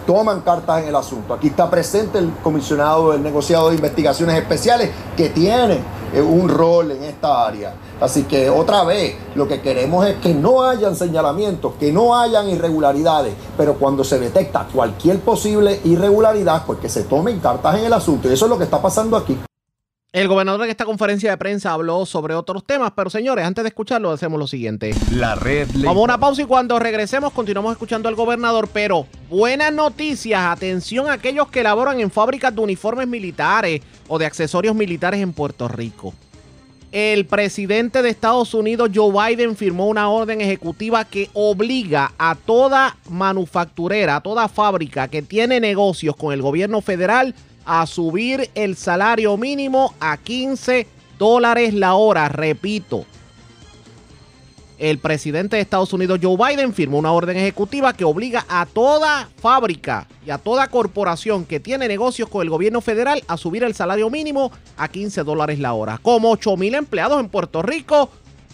toman cartas en el asunto. Aquí está presente el comisionado del negociado de investigaciones especiales que tiene eh, un rol en esta área. Así que otra vez, lo que queremos es que no hayan señalamientos, que no hayan irregularidades, pero cuando se detecta cualquier posible irregularidad, pues que se tomen cartas en el asunto. Y eso es lo que está pasando aquí. El gobernador en esta conferencia de prensa habló sobre otros temas, pero señores, antes de escucharlo, hacemos lo siguiente. La red. Vamos a una pausa y cuando regresemos continuamos escuchando al gobernador, pero buenas noticias, atención a aquellos que laboran en fábricas de uniformes militares o de accesorios militares en Puerto Rico. El presidente de Estados Unidos, Joe Biden, firmó una orden ejecutiva que obliga a toda manufacturera, a toda fábrica que tiene negocios con el gobierno federal a subir el salario mínimo a 15 dólares la hora. Repito, el presidente de Estados Unidos, Joe Biden, firmó una orden ejecutiva que obliga a toda fábrica y a toda corporación que tiene negocios con el gobierno federal a subir el salario mínimo a 15 dólares la hora. Como 8 mil empleados en Puerto Rico,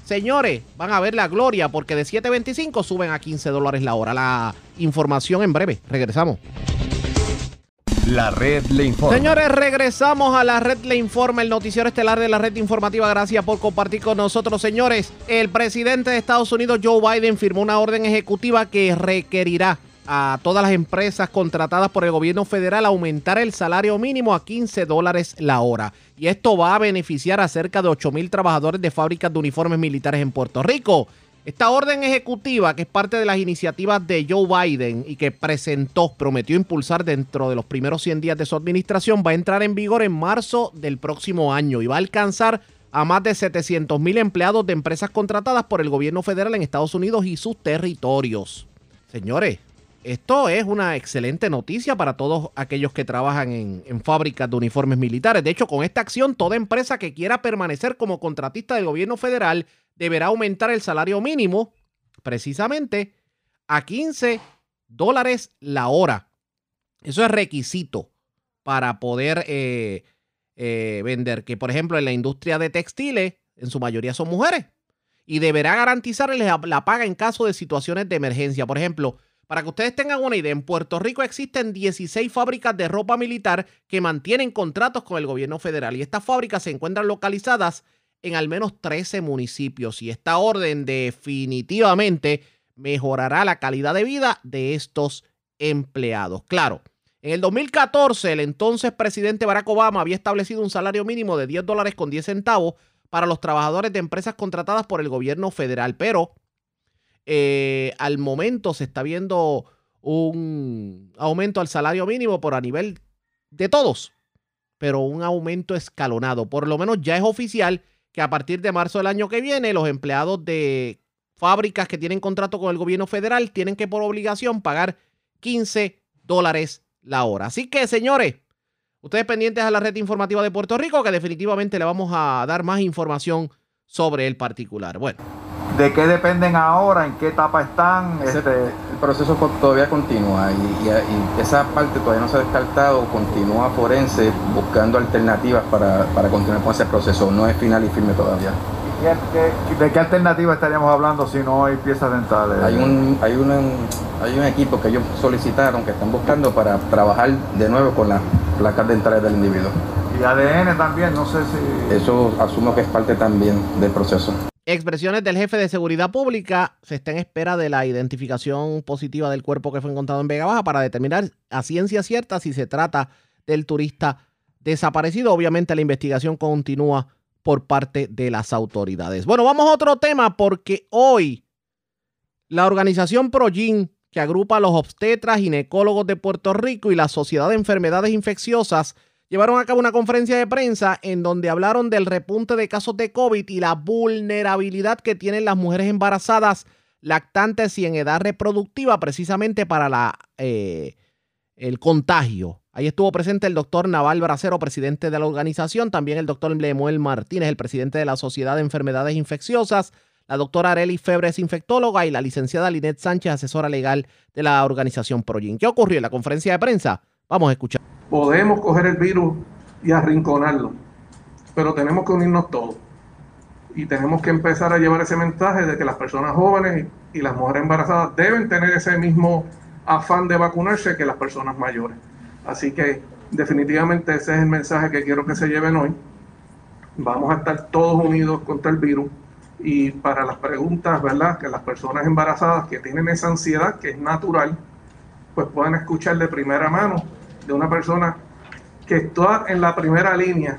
señores, van a ver la gloria porque de 7.25 suben a 15 dólares la hora. La información en breve. Regresamos. La red le informa. Señores, regresamos a la red le informa, el noticiero estelar de la red informativa. Gracias por compartir con nosotros, señores. El presidente de Estados Unidos, Joe Biden, firmó una orden ejecutiva que requerirá a todas las empresas contratadas por el gobierno federal aumentar el salario mínimo a 15 dólares la hora. Y esto va a beneficiar a cerca de 8 mil trabajadores de fábricas de uniformes militares en Puerto Rico. Esta orden ejecutiva, que es parte de las iniciativas de Joe Biden y que presentó, prometió impulsar dentro de los primeros 100 días de su administración, va a entrar en vigor en marzo del próximo año y va a alcanzar a más de 700 mil empleados de empresas contratadas por el gobierno federal en Estados Unidos y sus territorios. Señores, esto es una excelente noticia para todos aquellos que trabajan en, en, fábricas de uniformes militares. De hecho, con esta acción, toda empresa que quiera permanecer como contratista del gobierno federal deberá aumentar el salario mínimo precisamente a 15 dólares la hora. Eso es requisito para poder eh, eh, vender. Que, por ejemplo, en la industria de textiles, en su mayoría son mujeres. Y deberá garantizarles la paga en caso de situaciones de emergencia. Por ejemplo, para que ustedes tengan una idea, en Puerto Rico existen 16 fábricas de ropa militar que mantienen contratos con el gobierno federal y estas fábricas se encuentran localizadas en al menos 13 municipios y esta orden definitivamente mejorará la calidad de vida de estos empleados. Claro, en el 2014 el entonces presidente Barack Obama había establecido un salario mínimo de 10 dólares con 10 centavos para los trabajadores de empresas contratadas por el gobierno federal, pero eh, al momento se está viendo un aumento al salario mínimo por a nivel de todos, pero un aumento escalonado. Por lo menos ya es oficial que a partir de marzo del año que viene los empleados de fábricas que tienen contrato con el gobierno federal tienen que por obligación pagar 15 dólares la hora. Así que, señores, ustedes pendientes a la red informativa de Puerto Rico que definitivamente le vamos a dar más información sobre el particular. Bueno. ¿De qué dependen ahora? ¿En qué etapa están? Este... El proceso todavía continúa y, esa parte todavía no se ha descartado. Continúa Forense buscando alternativas para, para continuar con ese proceso. No es final y firme todavía. ¿De qué alternativa estaríamos hablando si no hay piezas dentales? Hay un, hay, un, hay un equipo que ellos solicitaron, que están buscando para trabajar de nuevo con las placas dentales del individuo. Y ADN también, no sé si... Eso asumo que es parte también del proceso. Expresiones del jefe de seguridad pública. Se está en espera de la identificación positiva del cuerpo que fue encontrado en Vega Baja para determinar a ciencia cierta si se trata del turista desaparecido. Obviamente la investigación continúa por parte de las autoridades. Bueno, vamos a otro tema porque hoy la organización ProGin, que agrupa a los obstetras, ginecólogos de Puerto Rico y la Sociedad de Enfermedades Infecciosas, llevaron a cabo una conferencia de prensa en donde hablaron del repunte de casos de COVID y la vulnerabilidad que tienen las mujeres embarazadas, lactantes y en edad reproductiva precisamente para la, eh, el contagio. Ahí estuvo presente el doctor Naval Bracero, presidente de la organización, también el doctor Lemuel Martínez, el presidente de la Sociedad de Enfermedades Infecciosas, la doctora Areli Febres, infectóloga, y la licenciada Linet Sánchez, asesora legal de la organización Progin. ¿Qué ocurrió en la conferencia de prensa? Vamos a escuchar podemos coger el virus y arrinconarlo, pero tenemos que unirnos todos. Y tenemos que empezar a llevar ese mensaje de que las personas jóvenes y las mujeres embarazadas deben tener ese mismo afán de vacunarse que las personas mayores. Así que definitivamente ese es el mensaje que quiero que se lleven hoy. Vamos a estar todos unidos contra el virus. Y para las preguntas, ¿verdad? Que las personas embarazadas que tienen esa ansiedad, que es natural, pues puedan escuchar de primera mano de una persona que está en la primera línea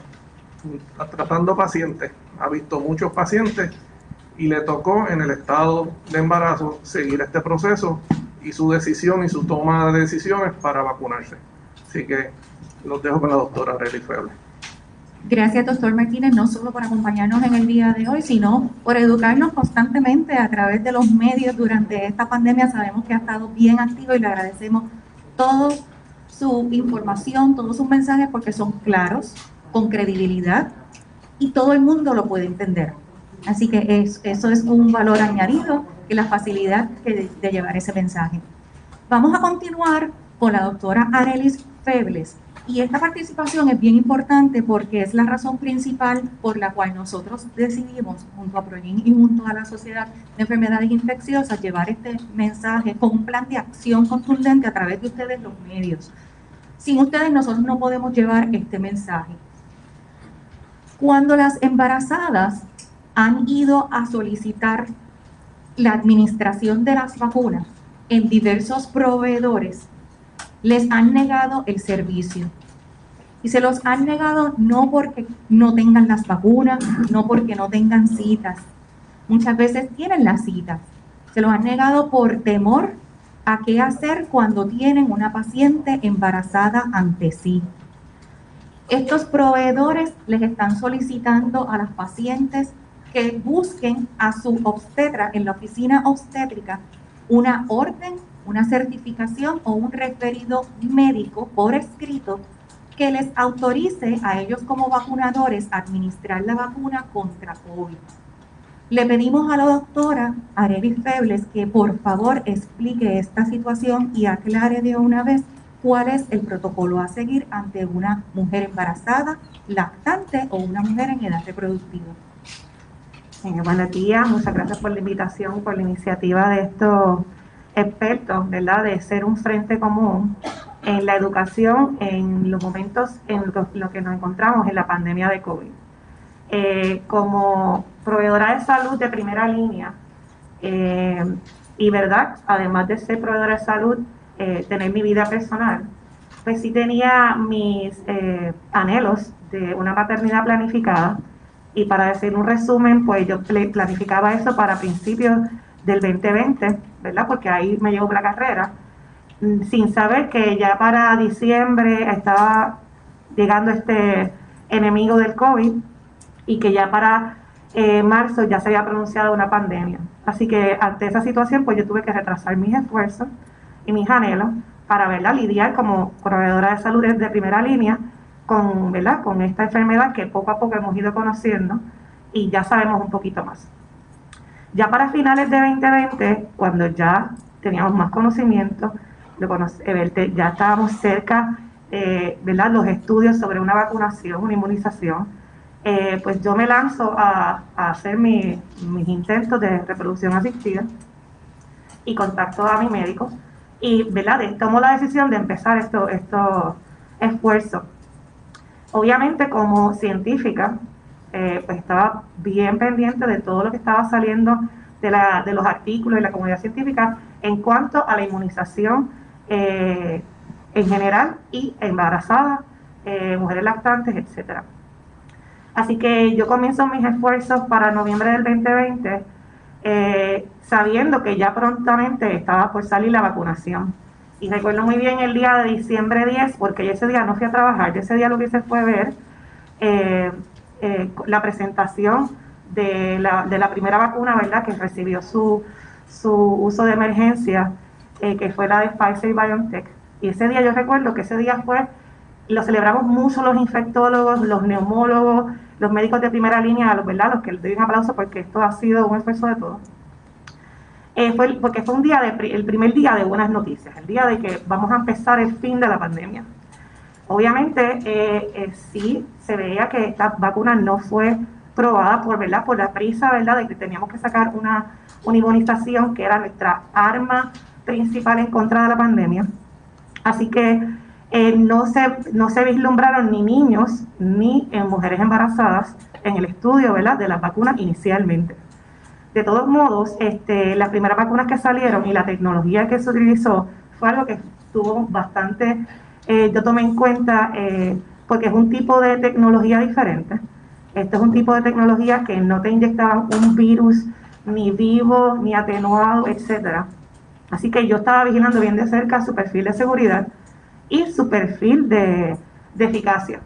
tratando pacientes, ha visto muchos pacientes y le tocó en el estado de embarazo seguir este proceso y su decisión y su toma de decisiones para vacunarse. Así que los dejo con la doctora Relly Feble. Gracias, doctor Martínez, no solo por acompañarnos en el día de hoy, sino por educarnos constantemente a través de los medios durante esta pandemia. Sabemos que ha estado bien activo y le agradecemos todos su información, todos sus mensajes porque son claros, con credibilidad y todo el mundo lo puede entender. Así que eso es un valor añadido y la facilidad de, de llevar ese mensaje. Vamos a continuar con la doctora Arelis Febles. Y esta participación es bien importante porque es la razón principal por la cual nosotros decidimos, junto a Proyin y junto a la Sociedad de Enfermedades Infecciosas, llevar este mensaje con un plan de acción contundente a través de ustedes los medios. Sin ustedes nosotros no podemos llevar este mensaje. Cuando las embarazadas han ido a solicitar la administración de las vacunas en diversos proveedores, les han negado el servicio. Y se los han negado no porque no tengan las vacunas, no porque no tengan citas. Muchas veces tienen las citas. Se los han negado por temor a qué hacer cuando tienen una paciente embarazada ante sí. Estos proveedores les están solicitando a las pacientes que busquen a su obstetra en la oficina obstétrica una orden, una certificación o un referido médico por escrito que les autorice a ellos como vacunadores administrar la vacuna contra COVID. Le pedimos a la doctora Arelis Febles que por favor explique esta situación y aclare de una vez cuál es el protocolo a seguir ante una mujer embarazada, lactante o una mujer en edad reproductiva. Eh, buenos días, muchas gracias por la invitación, por la iniciativa de estos expertos, ¿verdad? De ser un frente común en la educación en los momentos en los que nos encontramos en la pandemia de COVID. Eh, como proveedora de salud de primera línea, eh, y verdad, además de ser proveedora de salud, eh, tener mi vida personal, pues sí tenía mis anhelos de una maternidad planificada, y para decir un resumen, pues yo planificaba eso para principios del 2020, ¿verdad? Porque ahí me llevó la carrera. Sin saber que ya para diciembre estaba llegando este enemigo del COVID y que ya para eh, marzo ya se había pronunciado una pandemia. Así que ante esa situación, pues yo tuve que retrasar mis esfuerzos y mis anhelos para verla lidiar como proveedora de salud de primera línea con, ¿verdad? con esta enfermedad que poco a poco hemos ido conociendo y ya sabemos un poquito más. Ya para finales de 2020, cuando ya teníamos más conocimiento, eh, ya estábamos cerca, eh, ¿verdad? Los estudios sobre una vacunación, una inmunización. Eh, pues yo me lanzo a, hacer mis intentos de reproducción asistida y contacto a mi médico y, ¿verdad? tomo la decisión de empezar estos esto esfuerzos. Obviamente como científica, pues estaba bien pendiente de todo lo que estaba saliendo de, la, de los artículos de la comunidad científica en cuanto a la inmunización eh, en general y embarazadas, eh, mujeres lactantes, etcétera. Así que yo comienzo mis esfuerzos para noviembre del 2020, eh, sabiendo que ya prontamente estaba por salir la vacunación. Y recuerdo muy bien el día de diciembre 10, porque ese día no fui a trabajar, ese día lo que hice fue ver la presentación de la, de la, primera vacuna, ¿verdad?, que recibió su, su uso de emergencia eh, que fue la de Pfizer y BioNTech. Y ese día yo recuerdo que ese día fue, lo celebramos mucho los infectólogos, los neumólogos, los médicos de primera línea, los, ¿verdad? los que les doy un aplauso porque esto ha sido un esfuerzo de todos. Eh, fue, porque fue un día de, el primer día de buenas noticias, el día de que vamos a empezar el fin de la pandemia. Obviamente, eh, sí se veía que esta vacuna no fue probada por, ¿verdad? por la prisa ¿verdad? de que teníamos que sacar una, una inmunización que era nuestra arma principal en contra de la pandemia. Así que eh, no, se, no se vislumbraron ni niños ni en mujeres embarazadas en el estudio ¿verdad? de las vacunas inicialmente. De todos modos, este, las primeras vacunas que salieron y la tecnología que se utilizó fue algo que estuvo bastante, eh, yo tomé en cuenta, eh, porque es un tipo de tecnología diferente. Este es un tipo de tecnología que no te inyectaban un virus ni vivo, ni atenuado, etcétera, Así que yo estaba vigilando bien de cerca su perfil de seguridad y su perfil de, eficacia.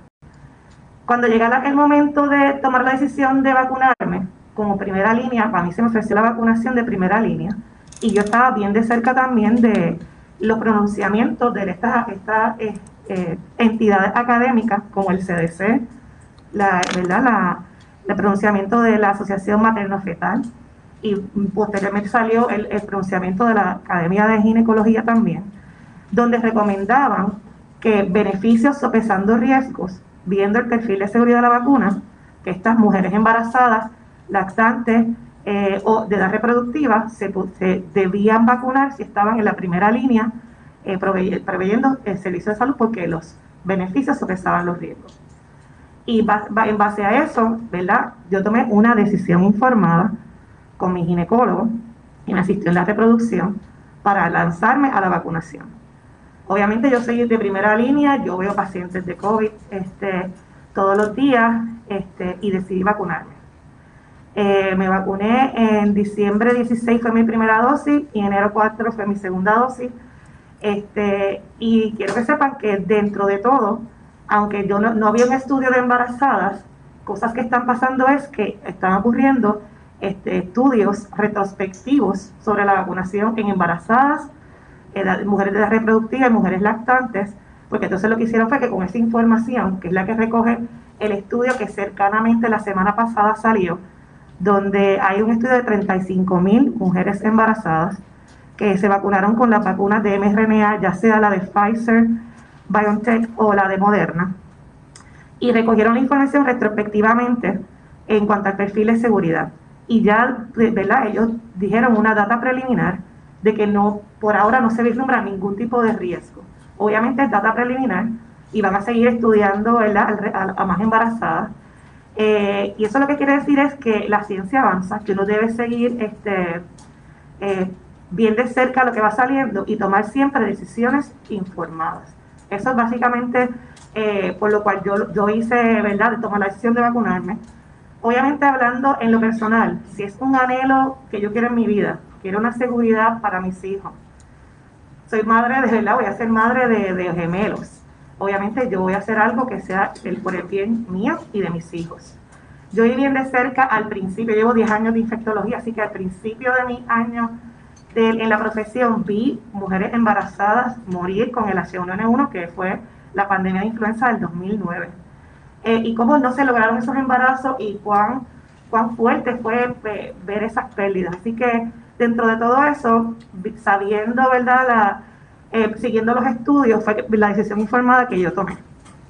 Cuando llega el momento de tomar la decisión de vacunarme, como primera línea, para mí se me ofreció la vacunación de primera línea y yo estaba bien de cerca también de los pronunciamientos de estas eh, eh, entidades académicas como el CDC, la, ¿verdad? La, el pronunciamiento de la Asociación Materno-Fetal, y posteriormente salió el, pronunciamiento de la Academia de Ginecología también, donde recomendaban que beneficios sopesando riesgos, viendo el perfil de seguridad de la vacuna, que estas mujeres embarazadas, lactantes eh, o de edad reproductiva se, debían vacunar si estaban en la primera línea eh, proveyendo el servicio de salud porque los beneficios sopesaban los riesgos. Y en base a eso, ¿verdad? Yo tomé una decisión informada con mi ginecólogo y me asistió en la reproducción para lanzarme a la vacunación. Obviamente yo soy de primera línea, yo veo pacientes de COVID este, todos los días este, y decidí vacunarme. Eh, me vacuné en diciembre 16 fue mi primera dosis y enero 4 fue mi segunda dosis. Este, y quiero que sepan que dentro de todo, aunque yo no, no había un estudio de embarazadas, cosas que están pasando es que están ocurriendo este, estudios retrospectivos sobre la vacunación en embarazadas, mujeres de edad reproductiva y mujeres lactantes, porque entonces lo que hicieron fue que con esa información, que es la que recoge el estudio que cercanamente la semana pasada salió, donde hay un estudio de 35 mil mujeres embarazadas que se vacunaron con las vacunas de mRNA, ya sea la de Pfizer, BioNTech o la de Moderna, y recogieron la información retrospectivamente en cuanto al perfil de seguridad. Y ya, ¿verdad? Ellos dijeron una data preliminar de que no, por ahora no se vislumbra ningún tipo de riesgo. Obviamente es data preliminar y van a seguir estudiando ¿verdad? A, más embarazadas. Eh, y eso lo que quiere decir es que la ciencia avanza, que uno debe seguir este, eh, bien de cerca lo que va saliendo y tomar siempre decisiones informadas. Eso es básicamente eh, por lo cual yo, yo hice, ¿verdad?, de tomar la decisión de vacunarme. Obviamente hablando en lo personal, si es un anhelo que yo quiero en mi vida, quiero una seguridad para mis hijos. Soy madre de, ¿verdad? Voy a ser madre de, de gemelos. Obviamente yo voy a hacer algo que sea el, por el bien mío y de mis hijos. Yo vi bien de cerca al principio, llevo 10 años de infectología, así que al principio de mis años en la profesión vi mujeres embarazadas morir con el H1N1, que fue la pandemia de influenza del 2009. Eh, y cómo no se lograron esos embarazos y cuán, cuán fuerte fue ver esas pérdidas. Así que dentro de todo eso, sabiendo, ¿verdad? La, eh, siguiendo los estudios, fue la decisión informada que yo tomé.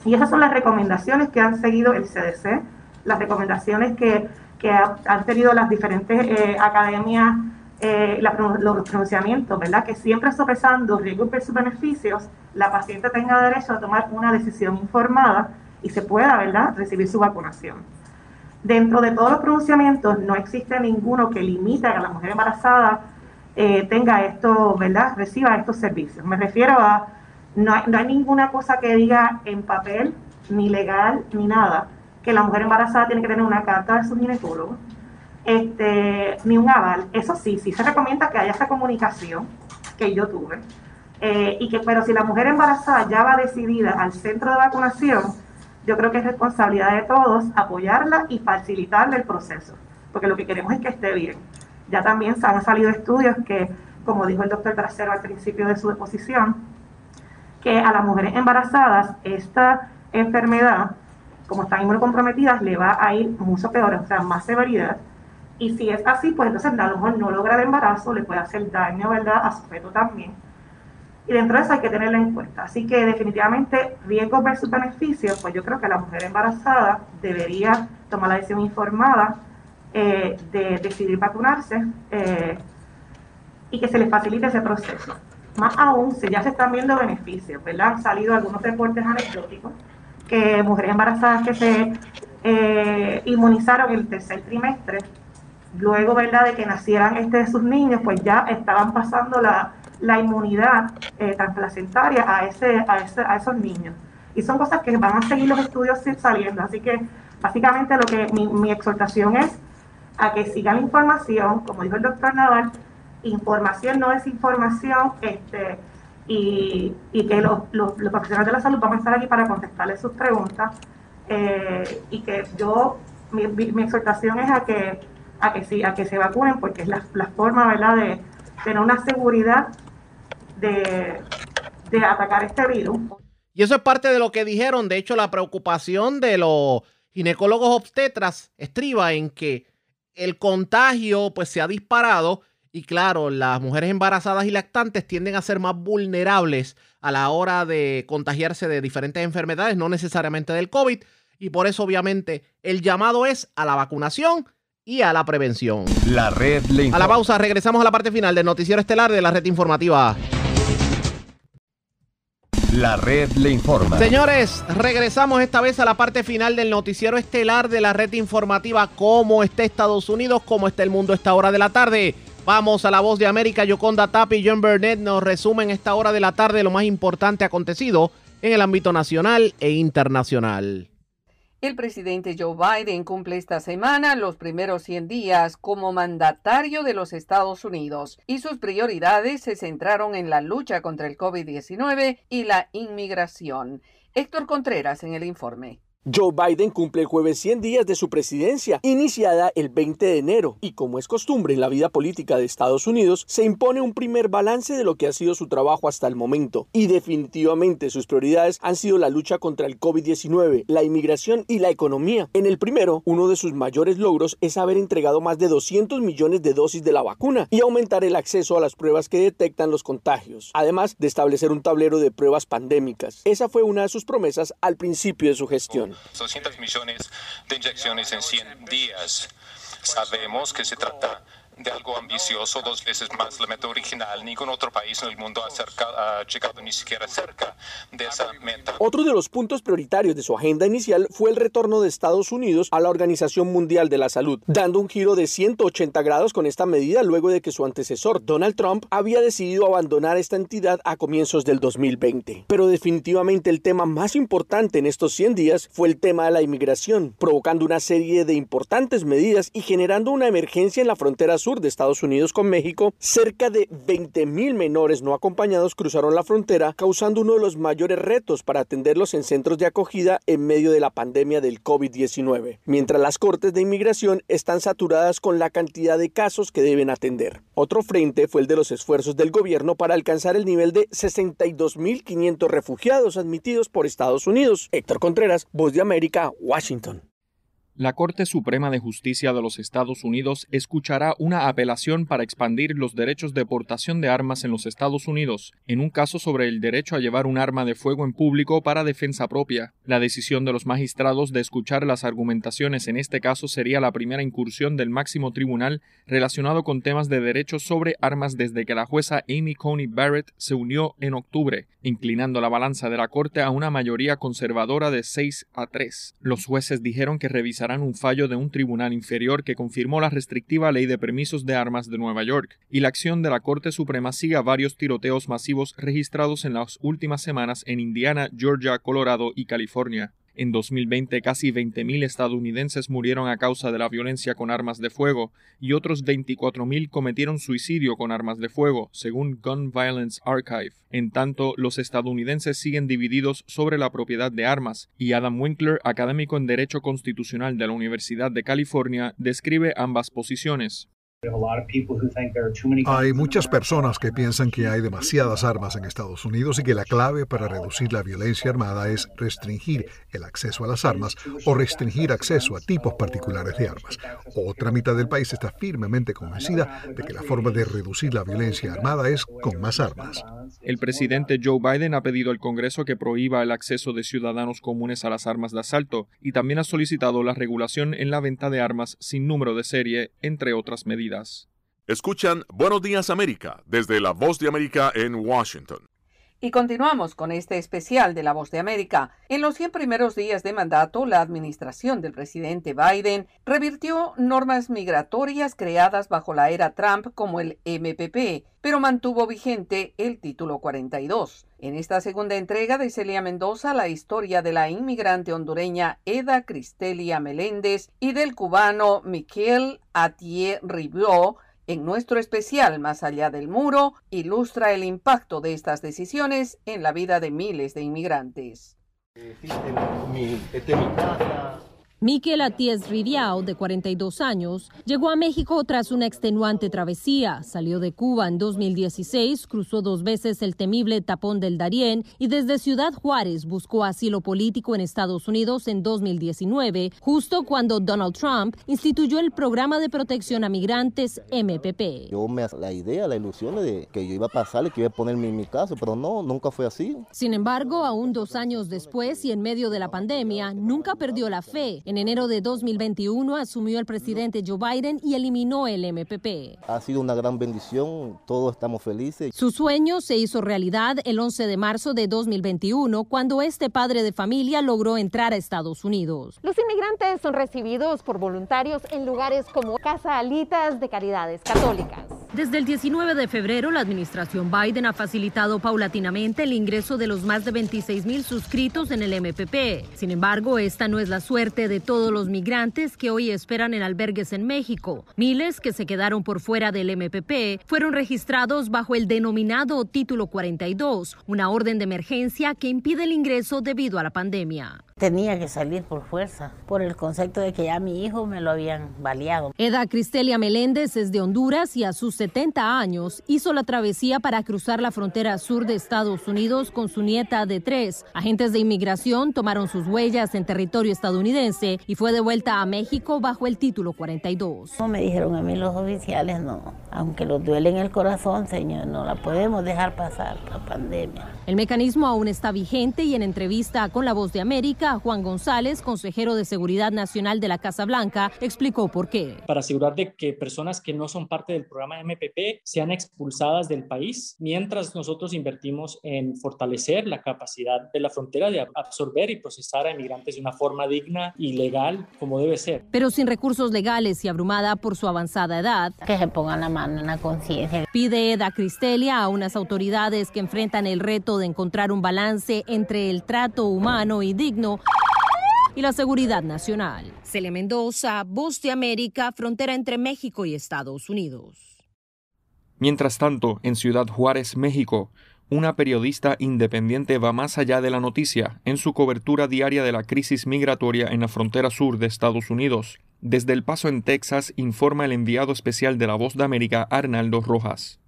Y esas son las recomendaciones que han seguido el CDC, las recomendaciones que, que han tenido las diferentes eh, academias eh, los pronunciamientos, ¿verdad? Que siempre sopesando riesgos versus beneficios, la paciente tenga derecho a tomar una decisión informada y se pueda, ¿verdad?, recibir su vacunación. Dentro de todos los pronunciamientos no existe ninguno que limite a que la mujer embarazada eh, tenga esto, ¿verdad?, reciba estos servicios. Me refiero a, no no hay ninguna cosa que diga en papel, ni legal, ni nada, que la mujer embarazada tiene que tener una carta de su ginecólogo, este, ni un aval. Eso sí, sí se recomienda que haya esa comunicación que yo tuve. Eh, y que, pero si la mujer embarazada ya va decidida al centro de vacunación, yo creo que es responsabilidad de todos apoyarla y facilitarle el proceso, porque lo que queremos es que esté bien. Ya también han salido estudios que, como dijo el doctor Trasero al principio de su exposición, que a las mujeres embarazadas esta enfermedad, como están inmunocomprometidas, le va a ir mucho peor, o sea, más severidad, y si es así, pues entonces a lo mejor no logra el embarazo, le puede hacer daño, ¿verdad?, a su feto también. Y dentro de eso hay que tenerlo en cuenta. Así que definitivamente, riesgos versus beneficios, pues yo creo que la mujer embarazada debería tomar la decisión informada eh, de decidir vacunarse eh, y que se le facilite ese proceso. Más aún, si ya se están viendo beneficios, ¿verdad? Han salido algunos reportes anecdóticos que mujeres embarazadas que se eh, inmunizaron el tercer trimestre luego, ¿verdad?, de que nacieran este, sus niños, pues ya estaban pasando la, inmunidad eh, transplacentaria a, ese, a, ese, a esos niños. Y son cosas que van a seguir los estudios saliendo. Así que, básicamente, lo que mi, exhortación es a que sigan la información, como dijo el doctor Naval, información no es información, este, y, que los, los, profesionales de la salud van a estar aquí para contestarles sus preguntas. Eh, y que yo, mi, mi exhortación es a que a que, sí, a que se vacunen, porque es la, forma, ¿verdad?, de tener una seguridad de, de atacar este virus. Y eso es parte de lo que dijeron. De hecho, la preocupación de los ginecólogos obstetras estriba en que el contagio pues se ha disparado y claro, las mujeres embarazadas y lactantes tienden a ser más vulnerables a la hora de contagiarse de diferentes enfermedades, no necesariamente del COVID. Y por eso obviamente el llamado es a la vacunación y a la prevención. La red le A la pausa, regresamos a la parte final del noticiero estelar de la red informativa. La red le informa. Señores, regresamos esta vez a la parte final del noticiero estelar de la red informativa. ¿Cómo está Estados Unidos? ¿Cómo está el mundo esta hora de la tarde? Vamos a la voz de América. Yoconda Tapi y John Burnett nos resumen esta hora de la tarde lo más importante acontecido en el ámbito nacional e internacional. El presidente Joe Biden cumple esta semana los primeros 100 días como mandatario de los Estados Unidos y sus prioridades se centraron en la lucha contra el COVID-19 y la inmigración. Héctor Contreras en el informe. Joe Biden cumple el jueves 100 días de su presidencia, iniciada el 20 de enero, y como es costumbre en la vida política de Estados Unidos, se impone un primer balance de lo que ha sido su trabajo hasta el momento. Y definitivamente sus prioridades han sido la lucha contra el COVID-19, la inmigración y la economía. En el primero, uno de sus mayores logros es haber entregado más de 200 millones de dosis de la vacuna y aumentar el acceso a las pruebas que detectan los contagios, además de establecer un tablero de pruebas pandémicas. Esa fue una de sus promesas al principio de su gestión. 200 millones de inyecciones en 100 días. Sabemos que se trata de algo ambicioso, dos veces más la meta original. Ningún otro país en el mundo ha, ha, llegado ni siquiera cerca de esa meta. Otro de los puntos prioritarios de su agenda inicial fue el retorno de Estados Unidos a la Organización Mundial de la Salud, dando un giro de 180 grados con esta medida luego de que su antecesor Donald Trump había decidido abandonar esta entidad a comienzos del 2020. Pero definitivamente el tema más importante en estos 100 días fue el tema de la inmigración, provocando una serie de importantes medidas y generando una emergencia en la frontera sur de Estados Unidos con México, cerca de 20.000 menores no acompañados cruzaron la frontera, causando uno de los mayores retos para atenderlos en centros de acogida en medio de la pandemia del COVID-19, mientras las cortes de inmigración están saturadas con la cantidad de casos que deben atender. Otro frente fue el de los esfuerzos del gobierno para alcanzar el nivel de 62.500 refugiados admitidos por Estados Unidos. Héctor Contreras, Voz de América, Washington. La Corte Suprema de Justicia de los Estados Unidos escuchará una apelación para expandir los derechos de portación de armas en los Estados Unidos, en un caso sobre el derecho a llevar un arma de fuego en público para defensa propia. La decisión de los magistrados de escuchar las argumentaciones en este caso sería la primera incursión del máximo tribunal relacionado con temas de derechos sobre armas desde que la jueza Amy Coney Barrett se unió en octubre, inclinando la balanza de la Corte a una mayoría conservadora de 6 a 3. Los jueces dijeron que un fallo de un tribunal inferior que confirmó la restrictiva ley de permisos de armas de Nueva York, y la acción de la Corte Suprema sigue a varios tiroteos masivos registrados en las últimas semanas en Indiana, Georgia, Colorado y California. En 2020 casi 20.000 estadounidenses murieron a causa de la violencia con armas de fuego y otros 24.000 cometieron suicidio con armas de fuego, según Gun Violence Archive. En tanto, los estadounidenses siguen divididos sobre la propiedad de armas, y Adam Winkler, académico en Derecho Constitucional de la Universidad de California, describe ambas posiciones. Hay muchas personas que piensan que hay demasiadas armas en Estados Unidos y que la clave para reducir la violencia armada es restringir el acceso a las armas o restringir acceso a tipos particulares de armas. Otra mitad del país está firmemente convencida de que la forma de reducir la violencia armada es con más armas. El presidente Joe Biden ha pedido al Congreso que prohíba el acceso de ciudadanos comunes a las armas de asalto y también ha solicitado la regulación en la venta de armas sin número de serie, entre otras medidas. Escuchan Buenos Días América desde la Voz de América en Washington. Y continuamos con este especial de La Voz de América. En los 100 primeros días de mandato, la administración del presidente Biden revirtió normas migratorias creadas bajo la era Trump como el MPP, pero mantuvo vigente el título 42. En esta segunda entrega de Celia Mendoza, la historia de la inmigrante hondureña Eda Cristelia Meléndez y del cubano Miquel Atié Ribió, en nuestro especial Más allá del muro, ilustra el impacto de estas decisiones en la vida de miles de inmigrantes. Miquel Atiés Riviao, de 42 años, llegó a México tras una extenuante travesía. Salió de Cuba en 2016, cruzó dos veces el temible tapón del Darién y desde Ciudad Juárez buscó asilo político en Estados Unidos en 2019, justo cuando Donald Trump instituyó el programa de protección a migrantes MPP. Yo me la idea, la ilusión de que yo iba a pasarle, que iba a ponerme en mi caso, pero no, nunca fue así. Sin embargo, aún dos años después y en medio de la pandemia, nunca perdió la fe. En enero de 2021 asumió el presidente Joe Biden y eliminó el MPP. Ha sido una gran bendición, todos estamos felices. Su sueño se hizo realidad el 11 de marzo de 2021 cuando este padre de familia logró entrar a Estados Unidos. Los inmigrantes son recibidos por voluntarios en lugares como Casa Alitas de Caridades Católicas. Desde el 19 de febrero, la administración Biden ha facilitado paulatinamente el ingreso de los más de 26 mil suscritos en el MPP. Sin embargo, esta no es la suerte de todos los migrantes que hoy esperan en albergues en México. Miles que se quedaron por fuera del MPP fueron registrados bajo el denominado Título 42, una orden de emergencia que impide el ingreso debido a la pandemia. Tenía que salir por fuerza, por el concepto de que ya mi hijo me lo habían baleado. Eda Cristelia Meléndez es de Honduras y a sus 70 años hizo la travesía para cruzar la frontera sur de Estados Unidos con su nieta de tres. Agentes de inmigración tomaron sus huellas en territorio estadounidense y fue de vuelta a México bajo el título 42. No me dijeron a mí los oficiales, no. Aunque los duele en el corazón, señor, no la podemos dejar pasar la pandemia. El mecanismo aún está vigente y en entrevista con La Voz de América, Juan González, consejero de Seguridad Nacional de la Casa Blanca, explicó por qué. Para asegurar de que personas que no son parte del programa MPP sean expulsadas del país, mientras nosotros invertimos en fortalecer la capacidad de la frontera de absorber y procesar a inmigrantes de una forma digna y legal como debe ser. Pero sin recursos legales y abrumada por su avanzada edad. Que se pongan la mano en la conciencia. Pide Eda Cristelia a unas autoridades que enfrentan el reto de encontrar un balance entre el trato humano y digno y la seguridad nacional. Celia Mendoza, Voz de América, frontera entre México y Estados Unidos. Mientras tanto, en Ciudad Juárez, México, una periodista independiente va más allá de la noticia en su cobertura diaria de la crisis migratoria en la frontera sur de Estados Unidos. Desde El Paso en Texas informa el enviado especial de la Voz de América, Arnaldo Rojas.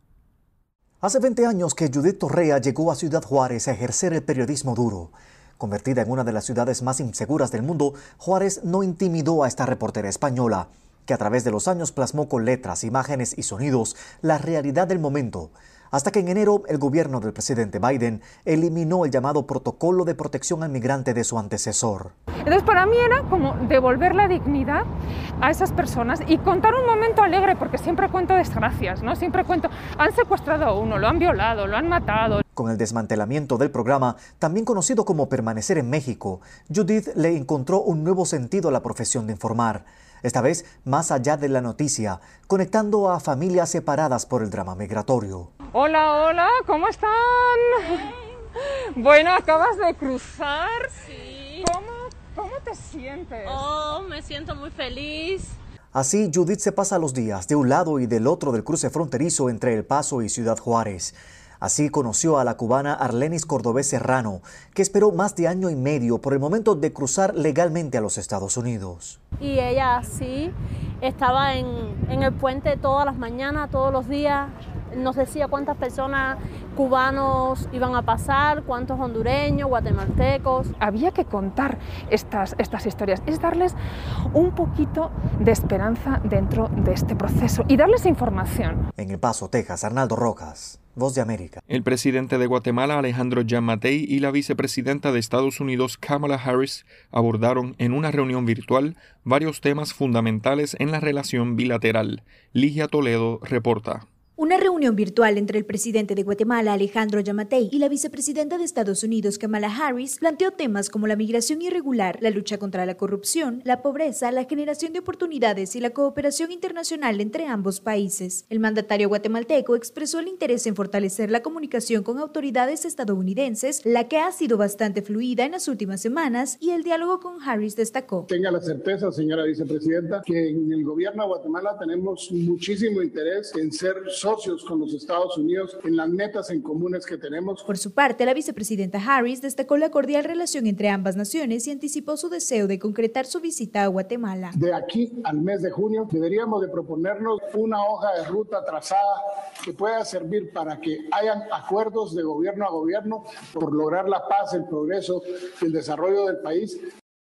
Hace 20 años que Judith Torrea llegó a Ciudad Juárez a ejercer el periodismo duro. Convertida en una de las ciudades más inseguras del mundo, Juárez no intimidó a esta reportera española, que a través de los años plasmó con letras, imágenes y sonidos la realidad del momento, hasta que en enero el gobierno del presidente Biden eliminó el llamado protocolo de protección al migrante de su antecesor. Entonces para mí era como devolver la dignidad a esas personas y contar un momento alegre, porque siempre cuento desgracias, ¿no? Siempre cuento, han secuestrado a uno, lo han violado, lo han matado. Con el desmantelamiento del programa, también conocido como Permanecer en México, Judith le encontró un nuevo sentido a la profesión de informar esta vez más allá de la noticia, conectando a familias separadas por el drama migratorio. Hola, hola, ¿cómo están? Bueno, acabas de cruzar. Sí. ¿Cómo, ¿Cómo te sientes? Oh, me siento muy feliz. Así, Judith se pasa los días de un lado y del otro del cruce fronterizo entre El Paso y Ciudad Juárez. Así conoció a la cubana Arlenis Cordobés Serrano, que esperó más de año y medio por el momento de cruzar legalmente a los Estados Unidos. Y ella sí estaba en, en el puente todas las mañanas, todos los días, nos decía cuántas personas cubanos iban a pasar, cuántos hondureños, guatemaltecos. Había que contar estas, estas historias, es darles un poquito de esperanza dentro de este proceso y darles información. En El Paso, Texas, Arnaldo Rojas. Voz de América. El presidente de Guatemala, Alejandro Yamatei, y la vicepresidenta de Estados Unidos, Kamala Harris, abordaron en una reunión virtual varios temas fundamentales en la relación bilateral. Ligia Toledo reporta. Una reunión virtual entre el presidente de Guatemala, Alejandro Yamatei, y la vicepresidenta de Estados Unidos, Kamala Harris, planteó temas como la migración irregular, la lucha contra la corrupción, la pobreza, la generación de oportunidades y la cooperación internacional entre ambos países. El mandatario guatemalteco expresó el interés en fortalecer la comunicación con autoridades estadounidenses, la que ha sido bastante fluida en las últimas semanas, y el diálogo con Harris destacó. Tenga la certeza, señora vicepresidenta, que en el gobierno de Guatemala tenemos muchísimo interés en ser socios con los Estados Unidos en las metas en comunes que tenemos. Por su parte, la vicepresidenta Harris destacó la cordial relación entre ambas naciones y anticipó su deseo de concretar su visita a Guatemala. De aquí al mes de junio deberíamos de proponernos una hoja de ruta trazada que pueda servir para que hayan acuerdos de gobierno a gobierno por lograr la paz, el progreso y el desarrollo del país.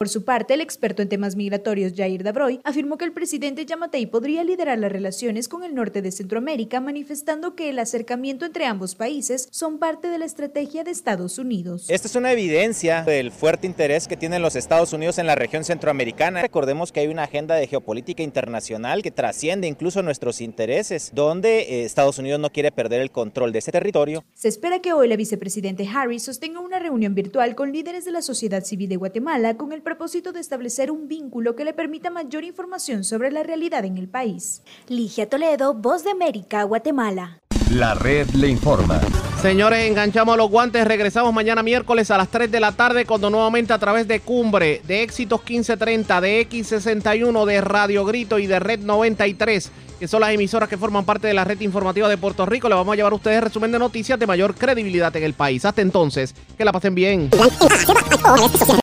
Por su parte, el experto en temas migratorios Jair Dabroy afirmó que el presidente Yamatei podría liderar las relaciones con el norte de Centroamérica, manifestando que el acercamiento entre ambos países son parte de la estrategia de Estados Unidos. Esta es una evidencia del fuerte interés que tienen los Estados Unidos en la región centroamericana. Recordemos que hay una agenda de geopolítica internacional que trasciende incluso nuestros intereses, donde eh, Estados Unidos no quiere perder el control de ese territorio. Se espera que hoy la vicepresidente Harris sostenga una reunión virtual con líderes de la sociedad civil de Guatemala con el propósito de establecer un vínculo que le permita mayor información sobre la realidad en el país. Ligia Toledo, Voz de América, Guatemala. La red le informa. Señores, enganchamos los guantes. Regresamos mañana miércoles a las 3 de la tarde cuando nuevamente a través de Cumbre, de Éxitos 1530, de X61, de Radio Grito y de Red 93, que son las emisoras que forman parte de la red informativa de Puerto Rico, le vamos a llevar a ustedes resumen de noticias de mayor credibilidad en el país. Hasta entonces, que la pasen bien.